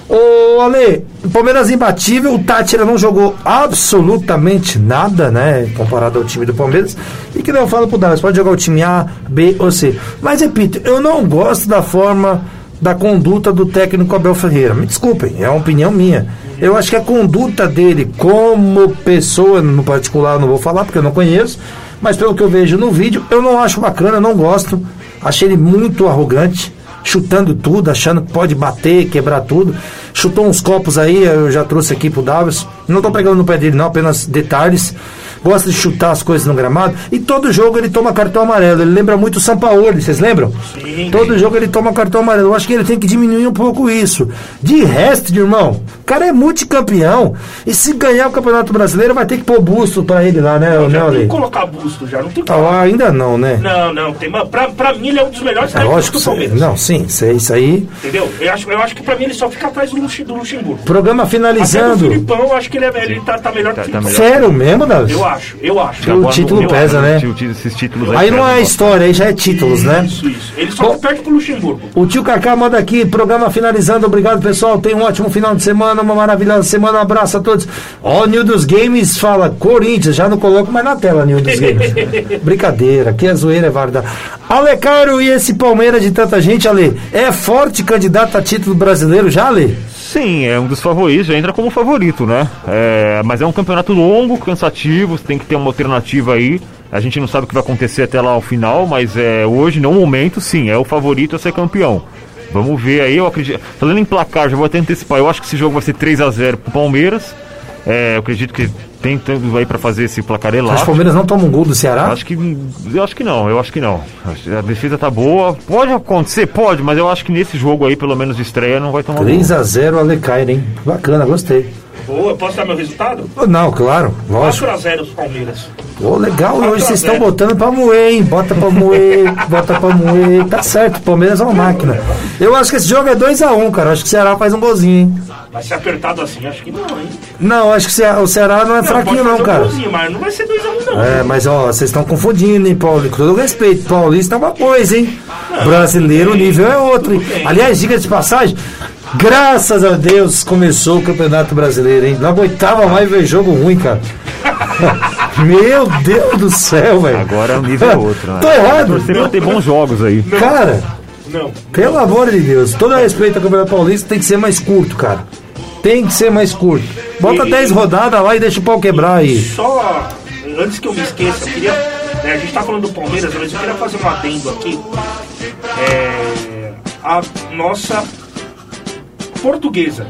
Ô, Ale, Palmeiras imbatível, o Tátira não jogou absolutamente nada, né? Comparado ao time do Palmeiras. E que eu falo pro Dallas, pode jogar o time A, B ou C. Mas repito, eu não gosto da forma da conduta do técnico Abel Ferreira. Me desculpem, é uma opinião minha. Eu acho que a conduta dele como pessoa, no particular, não vou falar porque eu não conheço, mas pelo que eu vejo no vídeo, eu não acho bacana, não gosto. Achei ele muito arrogante chutando tudo, achando que pode bater, quebrar tudo. Chutou uns copos aí, eu já trouxe aqui pro Davis. Não tô pegando no pé dele, não, apenas detalhes. Gosta de chutar as coisas no gramado. E todo jogo ele toma cartão amarelo. Ele lembra muito o Sampaoli, vocês lembram? Sim. Todo jogo ele toma cartão amarelo. Eu acho que ele tem que diminuir um pouco isso. De resto, irmão, o cara é multicampeão. E se ganhar o Campeonato Brasileiro, vai ter que pôr busto pra ele lá, né, Já né tem que colocar busto já, não tem que Ah, ainda não, né? Não, não, tem, mano, pra, pra mim ele é um dos melhores É lógico, do Palmeiras. não, sim, aí- isso aí. Entendeu? Eu acho, eu acho que pra mim ele só fica atrás do, Lux- do Luxemburgo. Programa Até do finalizando. Filipão, eu acho que ele, é, ele tá, tá melhor que o Tá- tá Filipão. Sério mesmo, Davi? Eu acho, eu acho. O título eu pesa, acho. né? Esses títulos Aí não pesam é história, aí já é títulos, né? Isso, isso. Ele só Bom. perde pro Luxemburgo. O tio Kaká manda aqui, programa finalizando. Obrigado, pessoal. Tenha um ótimo final de semana, uma maravilhosa semana. Um abraço a todos. Ó, o Nil dos Games fala Corinthians. Já não coloco mais na tela, Nil dos Games. Brincadeira, aqui a zoeira é válida. Ale Caro e esse Palmeiras de tanta gente, Ale, é forte candidato a título brasileiro já, Ale? Sim, é um dos favoritos, já entra como favorito, né? É, mas é um campeonato longo, cansativo, você tem que ter uma alternativa aí. A gente não sabe o que vai acontecer até lá ao final, mas é, hoje, no momento, sim, é o favorito a ser campeão. Vamos ver aí, eu acredito. Falando em placar, já vou até antecipar, eu acho que esse jogo vai ser 3 a 0 pro Palmeiras. É, eu acredito que tem tudo aí pra fazer esse placar Acho que o elástico. Palmeiras não toma um gol do Ceará? Acho que. Eu acho que não, eu acho que não. A defesa tá boa. Pode acontecer, pode, mas eu acho que nesse jogo aí, pelo menos de estreia, não vai tomar gol. 3x0 Ale Cairo, hein? Bacana, gostei. Boa, posso dar meu resultado? Não, claro, lógico. 4x0 os Palmeiras. Pô, legal, hoje a vocês estão botando pra moer, hein? Bota pra moer, bota pra moer. Tá certo, o Palmeiras é uma máquina. Eu acho que esse jogo é 2x1, cara. Acho que o Ceará faz um golzinho, hein? Vai ser apertado assim, acho que não, hein? Não, acho que o Ceará- não é Não, fraquinho, não, um cara. golzinho, mas não vai ser 2x1 não. É, mas ó, vocês estão confundindo, hein, Paulo? Com todo respeito, Paulista é uma coisa, hein? Brasileiro, o nível é outro. hein? Aliás, diga de passagem, graças a Deus começou o Campeonato Brasileiro, hein? Na oitava mais veio jogo ruim, cara. Meu Deus do céu, velho. Agora o nível é outro, né? Tô errado. Torcer pra ter bons jogos aí. Cara, Não. pelo amor de Deus, todo respeito ao Campeonato Paulista tem que ser mais curto, cara. Tem que ser mais curto. Bota E- 10 rodadas lá e deixa o pau quebrar aí. Só, antes que eu me esqueça, eu queria. né, a gente tá falando do Palmeiras, mas eu queria fazer um adendo aqui. É, a nossa portuguesa.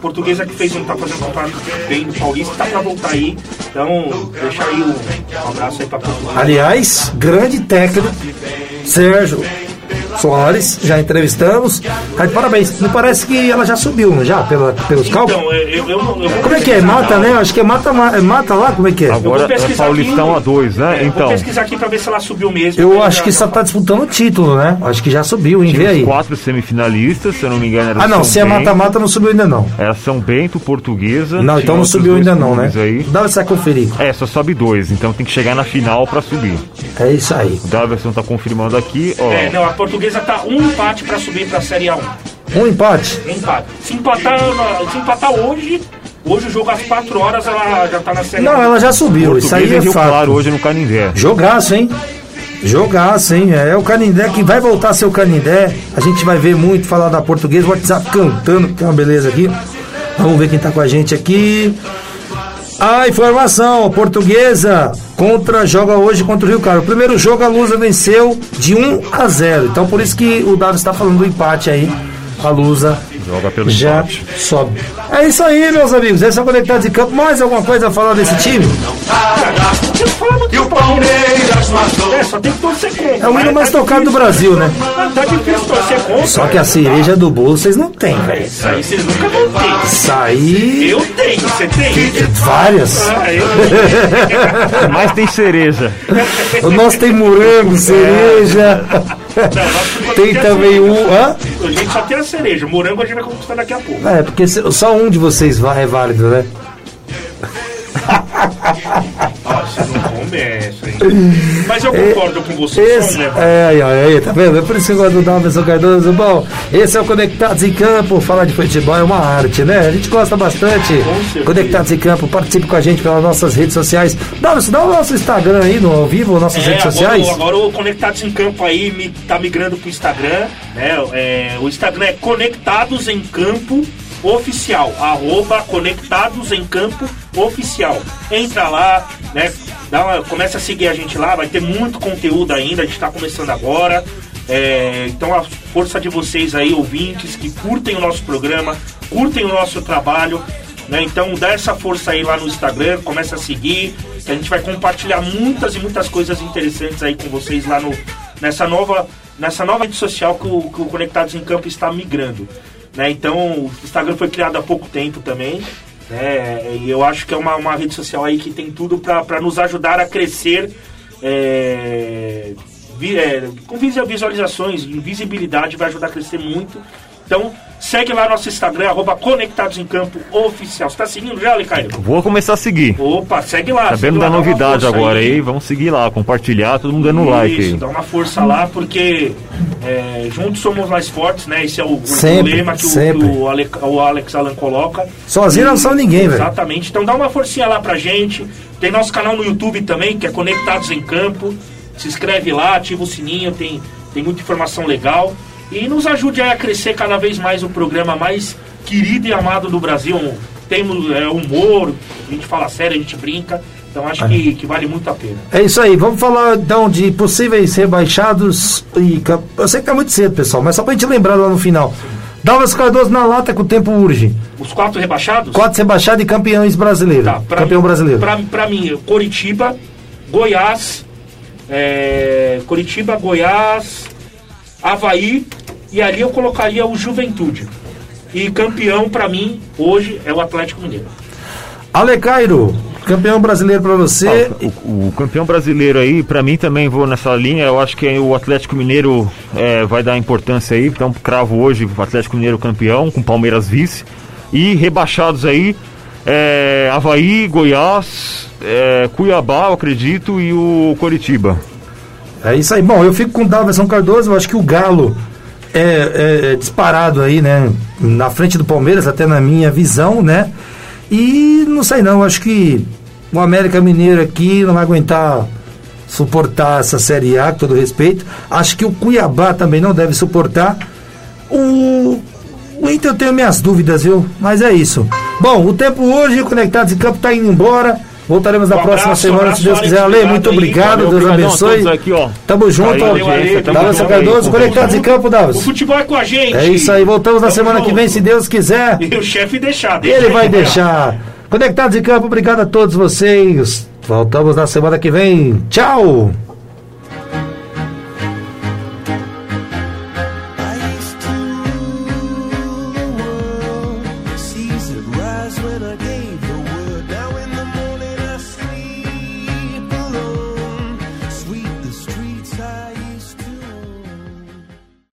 Portuguesa que fez um, tá fazendo um campeonato bem no Paulista, tá pra voltar aí. Então, deixa aí um, um abraço aí pra Portugal. Aliás, grande técnico, Sérgio. Soares, já entrevistamos. Tá de parabéns. Me parece que ela já subiu, não já? Pela, pelos cálculos? Então, eu, eu, eu, não- eu vou Como é que é? Mata, tá? né? Acho que é mata, ma- é mata lá, como é que é? Agora é Paulistão aqui. A2, né? É, eu então, Vou pesquisar aqui pra ver se ela subiu mesmo. Eu Eu acho já- que só tá disputando o título, né? Acho que já subiu, hein? Vê aí. quatro semifinalistas, se eu não me engano, era Ah, não, São se é mata-mata, não subiu ainda não. Era São Bento, Portuguesa. Não, então não subiu ainda não, né? Aí. Dá essa conferir. É, só sobe dois, então tem que chegar na final pra subir. É isso aí. O Daverson tá confirmando aqui, ó. É, não, a portuguesa tá um empate pra subir pra Série A1. Um empate. Um empate. Se empatar, se empatar hoje, hoje o jogo às 4 horas ela já tá na Série Não, A1. ela já subiu. Isso aí é e Rio fato. Claro hoje no Canindé. Jogaço, hein? Jogaço, hein? É o Canindé que vai voltar a ser o Canindé. A gente vai ver muito falar da portuguesa. O WhatsApp cantando, que é uma beleza aqui. Vamos ver quem tá com a gente aqui. A informação, portuguesa contra joga hoje contra o Rio Claro. O primeiro jogo a Lusa venceu de 1 a 0. Então por isso que o Dado está falando do empate aí. A Lusa Joga pelo já empate. sobe. É isso aí, meus amigos. Esse é o Conectados de Campo. Mais alguma coisa a falar desse time? E o Palmeiras matou. É, só tem que torcer contra. É o hino mais tá tocado do. Brasil, né? Mas Tá difícil torcer contra. Só que a cereja do bolo vocês não têm, velho. Isso aí vocês nunca vão ter. Isso aí. Eu tenho, você tem? Várias. Ah, eu Mas tem cereja. O nosso tem morango, cereja. Tem também um. Hã? A gente só tem a cereja. O morango a gente vai conquistar daqui a pouco. É, porque só um de vocês é válido, né? Começa, hein? Mas eu concordo com você. Esse, né? é, aí, aí, tá vendo? É por isso que eu gosto do Dalverson Cardoso. Bom, esse é o Conectados em Campo. Falar de futebol é uma arte, né? A gente gosta bastante. Conectados em Campo, participe com a gente pelas nossas redes sociais. Dalverson, dá o nosso Instagram aí no ao vivo, nossas É, redes agora, sociais. agora o Conectados em Campo aí me, tá migrando pro Instagram, né? É, o Instagram é Conectados em Campo Oficial, arroba Conectados em Campo Oficial. Entra lá, né? Dá uma, começa a seguir a gente lá, vai ter muito conteúdo ainda, a gente tá começando agora. É, então a força de vocês aí, ouvintes, que curtem o nosso programa, curtem o nosso trabalho, né? Então dá essa força aí lá no Instagram, começa a seguir, que a gente vai compartilhar muitas e muitas coisas interessantes aí com vocês lá no, nessa nova nessa nova rede social que o, que o Conectados em Campo está migrando. Né? Então o Instagram foi criado há pouco tempo também. Né? E eu acho que é uma, uma rede social aí que tem tudo para nos ajudar a crescer é, vi- é, com visualizações, visibilidade, vai ajudar a crescer muito. Então, segue lá nosso Instagram, arroba Conectados em Campo Oficial. Você tá seguindo já, Lecaio? Vou começar a seguir. Opa, segue lá. Sabendo lá, da novidade agora aí, vamos seguir lá, compartilhar, todo mundo dando like Isso, aí. dá uma força lá, porque é, juntos somos mais fortes, né? Esse é o, o Sempre, lema que, o, o, Ale- o Alex Alan coloca. Sozinho não são ninguém, velho. Exatamente. Então dá uma forcinha lá pra gente. Tem nosso canal no YouTube também, que é Conectados em Campo. Se inscreve lá, ativa o sininho, tem, tem muita informação legal. E nos ajude a crescer cada vez mais o programa mais querido e amado do Brasil. Temos é, humor, a gente fala sério, a gente brinca. Então acho que, que vale muito a pena. É isso aí, vamos falar então de possíveis rebaixados e eu sei que tá muito cedo, pessoal, mas só pra gente lembrar lá no final. Dalmas Cardoso na lata que o tempo urge. Os quatro rebaixados? Quatro rebaixados e campeões brasileiros. Tá, Campeão mim, brasileiro. Pra, pra mim, Coritiba, Goiás, é, Coritiba, Goiás, Havaí, e ali eu colocaria o Juventude. E campeão, pra mim, hoje, é o Atlético Mineiro. Ale Cairo, campeão brasileiro pra você. O, o campeão brasileiro aí, pra mim também vou nessa linha. Eu acho que o Atlético Mineiro é, vai dar importância aí. Então, cravo hoje o Atlético Mineiro campeão, com Palmeiras vice. E rebaixados aí, é, Havaí, Goiás, é, Cuiabá, eu acredito, e o Coritiba. É isso aí. Bom, eu fico com o Daverson Cardoso, eu acho que o Galo é, é- é disparado aí, né? Na frente do Palmeiras, até na minha visão, né? E não sei não, acho que o América Mineiro aqui não vai aguentar suportar essa Série A, com todo respeito. Acho que o Cuiabá também não deve suportar. O, o Inter eu tenho minhas dúvidas, viu? Mas é isso. Bom, o tempo hoje, Conectados em Campo, tá indo embora. Voltaremos na Um próxima abraço, semana, abraço, se Deus quiser. Ale, muito obrigado, Deus abençoe. aqui, ó. Tamo junto, junto Cardoso, aí, Conectados em Campo, O Davis. futebol é com a gente. É isso aí, voltamos na semana que vem, se Deus quiser. E o chefe deixar. deixa Ele vai deixar. Conectados em Campo, obrigado a todos vocês. Voltamos na semana que vem. Tchau!